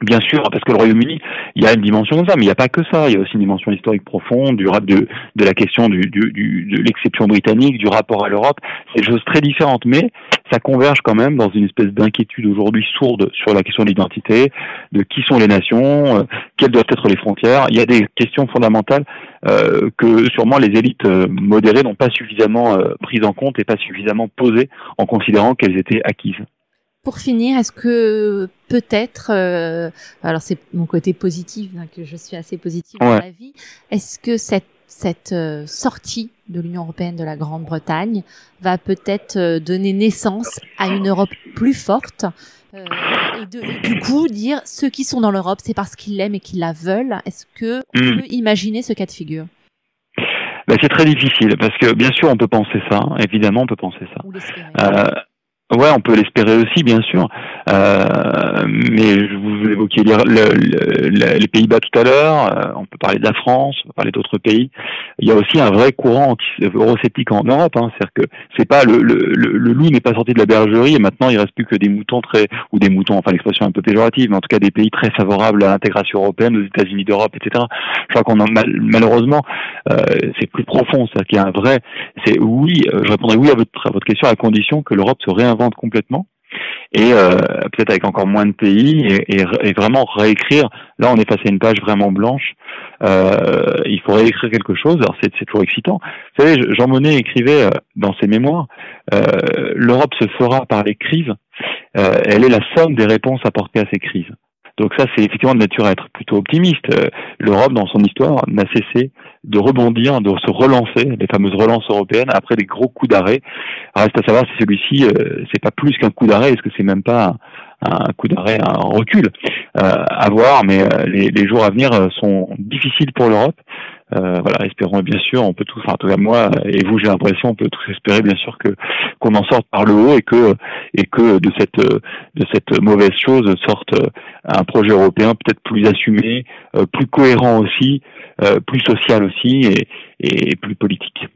Bien sûr, parce que le Royaume-Uni, il y a une dimension comme ça, mais il n'y a pas que ça. Il y a aussi une dimension historique profonde du de, de la question du, du, du de l'exception britannique, du rapport à l'Europe. C'est des choses très différentes, mais ça converge quand même dans une espèce d'inquiétude aujourd'hui sourde sur la question de l'identité, de qui sont les nations, euh, quelles doivent être les frontières. Il y a des questions fondamentales euh, que sûrement les élites euh, modérées n'ont pas suffisamment prises en compte et pas suffisamment posées en considérant qu'elles étaient acquises. Pour finir, est-ce que peut-être, euh, alors c'est mon côté positif, hein, que je suis assez positive dans la vie, est-ce que cette, cette sortie de l'Union européenne de la Grande-Bretagne va peut-être euh, donner naissance à une Europe plus forte euh, et, de, et, du coup dire ceux qui sont dans l'Europe, c'est parce qu'ils l'aiment et qu'ils la veulent. Est-ce que on Mm. peut imaginer ce cas de figure? Ben, c'est très difficile parce que bien sûr on peut penser ça, évidemment on peut penser ça. Euh, ouais, on peut l'espérer aussi, bien sûr. Euh, mais je vous évoquiez les, le- le- les Pays-Bas tout à l'heure. euh, on peut parler de la France, on peut parler d'autres pays. Il y a aussi un vrai courant eurosceptique en Europe. Hein, C'est-à-dire que c'est pas le, le, le, le loup n'est pas sorti de la bergerie et maintenant il reste plus que des moutons très ou des moutons, enfin l'expression un peu péjorative, mais en tout cas des pays très favorables à l'intégration européenne, aux États-Unis d'Europe, etc. Je crois qu'on en mal- malheureusement euh, c'est plus profond, c'est-à-dire qu'il y a un vrai. C'est oui, euh, je répondrai oui à votre à votre question à condition que l'Europe se réinvente complètement et euh, peut-être avec encore moins de pays et, et, et vraiment réécrire. Là, on est passé à une page vraiment blanche. Euh, il faut réécrire quelque chose. Alors c'est toujours excitant. Vous savez, Jean Monnet écrivait euh, dans ses mémoires euh, l'Europe se fera par les crises. Euh, elle est la somme des réponses apportées à ces crises. Donc ça, c'est effectivement de nature à être plutôt optimiste. Euh, L'Europe, dans son histoire, n'a cessé de rebondir, de se relancer, les fameuses relances européennes, après des gros coups d'arrêt. Reste à savoir si celui-ci, euh, c'est pas plus qu'un coup d'arrêt, est-ce que c'est même pas un, coup d'arrêt, un recul? Euh, À voir, mais euh, les, les jours à venir euh, sont difficiles pour l'Europe. Euh, voilà, espérons bien sûr, on peut tous, enfin en tout cas moi et vous, j'ai l'impression, on peut tous espérer bien sûr que qu'on en sorte par le haut et que et que de cette de cette mauvaise chose sorte un projet européen peut-être plus assumé, euh, plus cohérent aussi, euh, plus social aussi et, et plus politique.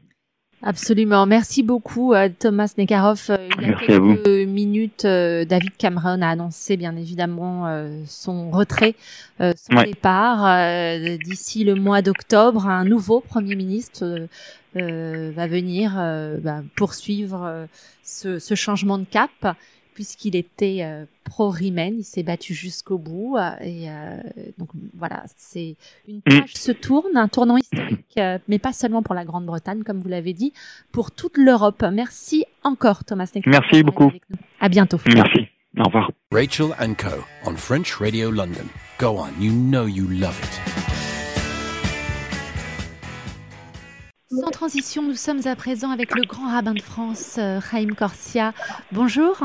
Absolument. Merci beaucoup, euh, Thomas Nekarov. Euh, Il y a Merci quelques minutes, euh, David Cameron a annoncé bien évidemment son retrait, son Ouais. départ. D'ici le mois d'octobre, un nouveau Premier ministre va venir bah, poursuivre ce, ce changement de cap puisqu'il était pro-Remain, il s'est battu jusqu'au bout euh, et euh, donc voilà, c'est une Mm. page se tourne, un tournant historique, euh, mais pas seulement pour la Grande-Bretagne, comme vous l'avez dit, pour toute l'Europe. Merci encore, Thomas Necker. Merci beaucoup. À bientôt. Merci. Au revoir. Rachel and Co. on French Radio London. Go on, you know you love it. Sans transition, nous sommes à présent avec le grand rabbin de France, Chaim Corsia. Bonjour.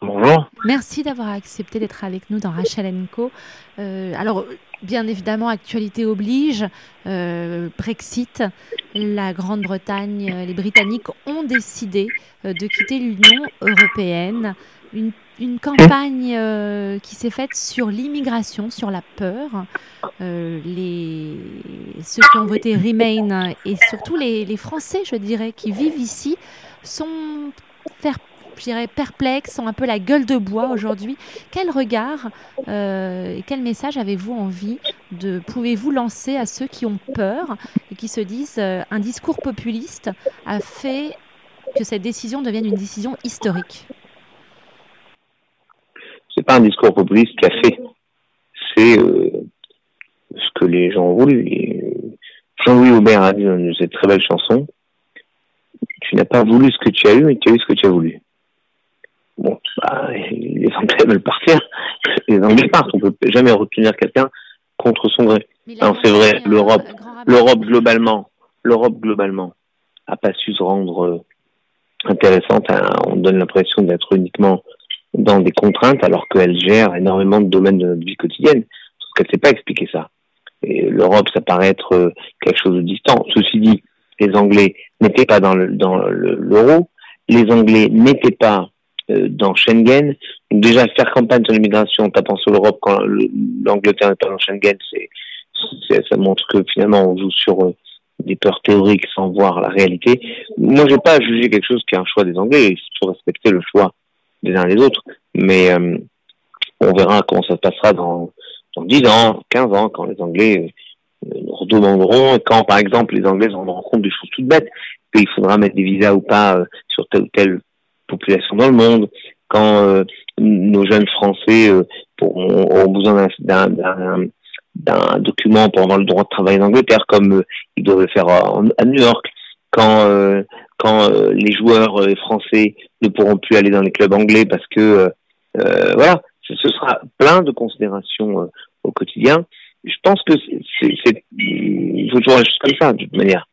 Bonjour. Merci d'avoir accepté d'être avec nous dans Rachel Co. Euh, alors, bien évidemment, actualité oblige, euh, Brexit, la Grande-Bretagne, euh, les Britanniques ont décidé de quitter l'Union européenne. Une, campagne qui s'est faite sur l'immigration, sur la peur. Les, ceux qui ont voté Remain et surtout les, les Français, je dirais, qui vivent ici, sont faire je dirais, perplexes, sont un peu la gueule de bois aujourd'hui. Quel regard euh, et quel message avez-vous envie de pouvez-vous lancer à ceux qui ont peur et qui se disent euh, un discours populiste a fait que cette décision devienne une décision historique? C'est pas un discours populiste qui a fait. C'est euh, ce que les gens ont voulu. Jean-Louis Aubert a dit dans ses très belles chansons Tu n'as pas voulu ce que tu as eu, mais tu as eu ce que tu as voulu. Bon, bah, les Anglais veulent partir. Les Anglais partent. On peut jamais retenir quelqu'un contre son gré. C'est vrai, l'Europe l'Europe globalement, l'Europe globalement a pas su se rendre euh, intéressante. Hein. On donne l'impression d'être uniquement dans des contraintes alors qu'elle gère énormément de domaines de notre vie quotidienne. Parce qu'elle ne sait pas expliquer ça. Et l'Europe, ça paraît être euh, quelque chose de distant. Ceci dit, les Anglais n'étaient pas dans le dans l'euro, les Anglais n'étaient pas dans Schengen. Déjà faire campagne sur l'immigration en tapant sur l'Europe quand l'Angleterre n'est pas dans Schengen, c'est ça montre que finalement on joue sur euh, des peurs théoriques sans voir la réalité. Moi, je vais pas juger quelque chose qui est un choix des Anglais. Il faut respecter le choix des uns et des autres. Mais euh, on verra comment ça se passera dans, dans 10 ans, 15 ans, quand les Anglais euh, nous redemanderont, quand, par exemple, les Anglais se rendront compte des choses toutes bêtes, qu'il faudra mettre des visas ou pas euh, sur telle ou telle population dans le monde, quand nos jeunes Français auront besoin d'un document pendant le droit de travailler en Angleterre, comme ils doivent le faire à, à New York, quand quand euh, les joueurs euh, français ne pourront plus aller dans les clubs anglais parce que euh, voilà, ce sera plein de considérations au quotidien. Je pense que c'est, il faut toujours agir comme ça, de toute manière.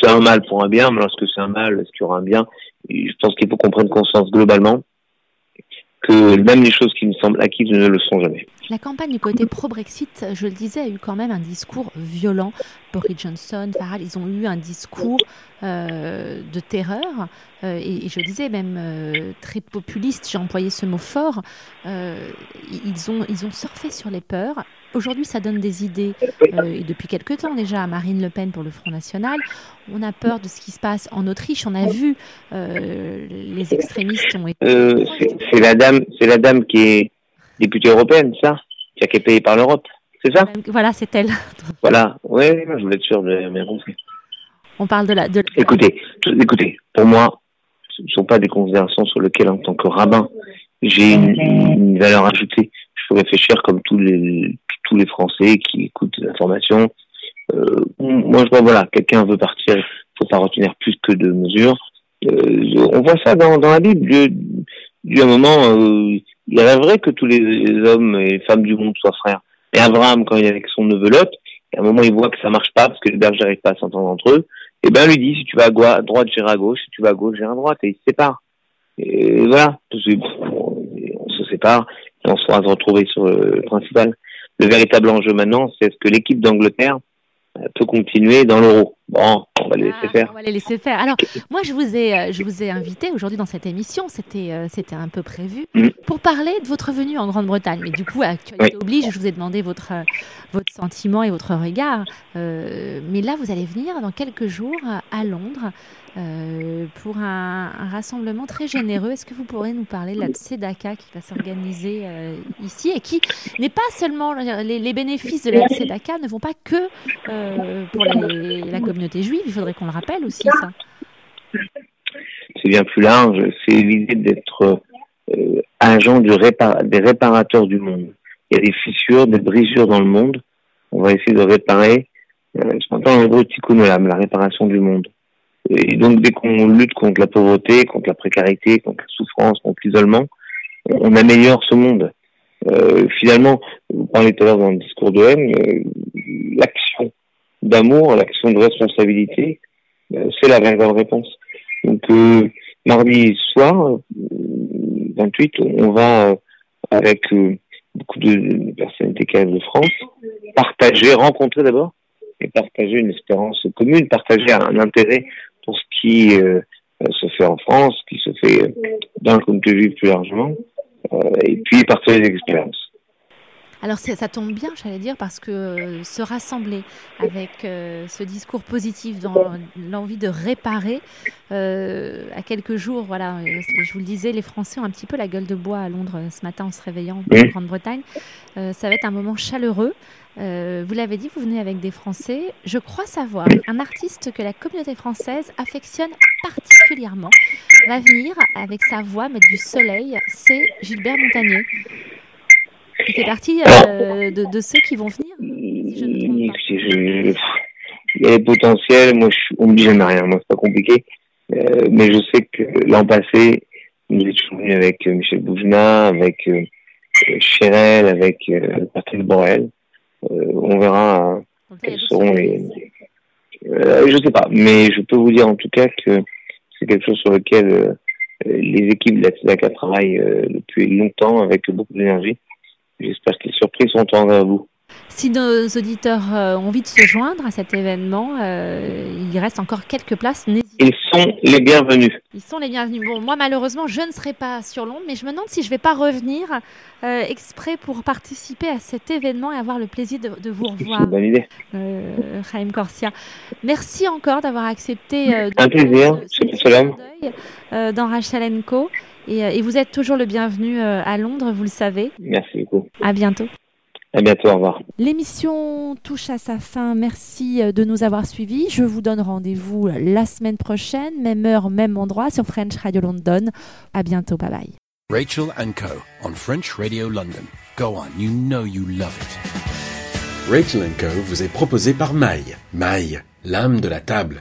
C'est un mal pour un bien, mais lorsque c'est un mal, est-ce qu'il y aura un bien? Je pense qu'il faut qu'on prenne conscience globalement que même les choses qui me semblent acquises ne le sont jamais. La campagne du côté pro-Brexit, je le disais, a eu quand même un discours violent. Boris Johnson, Farage, ils ont eu un discours euh, de terreur, euh, et, je disais même euh, très populiste, j'ai employé ce mot fort. ils, ont, ils ont surfé sur les peurs. Aujourd'hui, ça donne des idées, et depuis quelque temps déjà, à Marine Le Pen pour le Front National. On a peur de ce qui se passe en Autriche. On a vu les extrémistes ont été. c'est la dame, c'est la dame qui est députée européenne, ça, qui est payée par l'Europe. C'est ça? Voilà, c'est elle. Voilà, oui, je voulais être sûr de bien compris. On parle de la. De... Écoutez, écoutez, pour moi, ce ne sont pas des considérations sur lesquelles, en tant que rabbin, j'ai une, valeur ajoutée. Je peux réfléchir comme tous les tous les Français qui écoutent des informations. Euh, moi, je vois, voilà, quelqu'un veut partir, il faut pas retenir plus que deux mesures. Euh, on voit ça dans, dans la Bible. Du un moment, euh, il rêverait que tous les hommes et les femmes du monde soient frères. Et Abraham, quand il est avec son neveu Lot, à un moment, il voit que ça marche pas parce que les bergers n'arrivent pas à s'entendre entre eux. Et ben, lui dit, si tu vas à, droite, j'irai à gauche. Si tu vas à gauche, j'irai à droite. Et ils se séparent. Et voilà. On se sépare et on se se retrouver sur le principal. Le véritable enjeu maintenant, c'est est-ce que l'équipe d'Angleterre euh, peut continuer dans l'euro? Bon, on va les laisser ah, faire. On va les laisser faire. Alors, moi, je vous ai, euh, je vous ai invité aujourd'hui dans cette émission, c'était, euh, c'était un peu prévu, mm. pour parler de votre venue en Grande-Bretagne. Mais du coup, actualité oblige, je vous ai demandé votre, votre sentiment et votre regard. mais là, vous allez venir dans quelques jours à Londres euh, pour un, rassemblement très généreux. Est-ce que vous pourrez nous parler de la Tzedaka qui va s'organiser euh, ici et qui n'est pas seulement les, bénéfices de la Tzedaka ne vont pas que euh, pour la communauté juive, il faudrait qu'on le rappelle aussi ça. C'est bien plus large, c'est l'idée d'être agent du des réparateurs du monde. Il y a des fissures, des brisures dans le monde. On va essayer de réparer, ce qu'on en hébreu la réparation du monde. Et donc, dès qu'on lutte contre la pauvreté, contre la précarité, contre la souffrance, contre l'isolement, on améliore ce monde. Euh, finalement, vous parlez tout à l'heure dans le discours de haine, euh, l'action d'amour, l'action de responsabilité, euh, c'est la véritable réponse. Donc, euh, mardi soir, 28, on va, avec beaucoup de personnalités de France, partager, rencontrer d'abord, et partager une espérance commune, partager un intérêt qui euh, se fait en France, ce qui se fait euh, dans le comité juif plus largement, euh, et puis partager des expériences. Alors ça tombe bien, j'allais dire, parce que se rassembler avec ce discours positif dans l'envie de réparer, à quelques jours, voilà, je vous le disais, les Français ont un petit peu la gueule de bois à Londres ce matin en se réveillant en Grande-Bretagne. ça va être un moment chaleureux. Euh, vous l'avez dit, vous venez avec des Français. Je crois savoir un artiste que la communauté française affectionne particulièrement va venir avec sa voix mettre du soleil. C'est Gilbert Montagnier. Il fait partie euh, de, ceux qui vont venir. il y a les potentiels. Moi, je, on me dit jamais rien. Moi, c'est pas compliqué. Euh, mais je sais que l'an passé, il est venu avec Michel Boujna, avec Chérel, avec Patrick Borel. Euh, on verra quels seront les, Euh, je sais pas, mais je peux vous dire en tout cas que c'est quelque chose sur lequel euh, les équipes de la TEDACA travaillent euh, depuis longtemps avec beaucoup d'énergie. J'espère que les surprises sont à vous. Si nos auditeurs euh, ont envie de se joindre à cet événement, euh, il reste encore quelques places. Ils sont les bienvenus. Ils sont les bienvenus. Bon, moi, malheureusement, je ne serai pas sur Londres, mais je me demande si je ne vais pas revenir euh, exprès pour participer à cet événement et avoir le plaisir de, de vous C'est revoir, une bonne idée. euh, Chaim Corsia. Merci encore d'avoir accepté de Un plaisir, ce- ce c'est dans Rachel Co. Et, et vous êtes toujours le bienvenu à Londres, vous le savez. Merci beaucoup. À bientôt. À bientôt, au revoir. L'émission touche à sa fin. Merci euh, de nous avoir suivis. Je vous donne rendez-vous la semaine prochaine, même heure, même endroit sur French Radio London. À bientôt. Bye bye. Rachel and Co. on French Radio London. Go on, you know you love it. Rachel Co vous est proposé par Maille. Maille, l'âme de la table.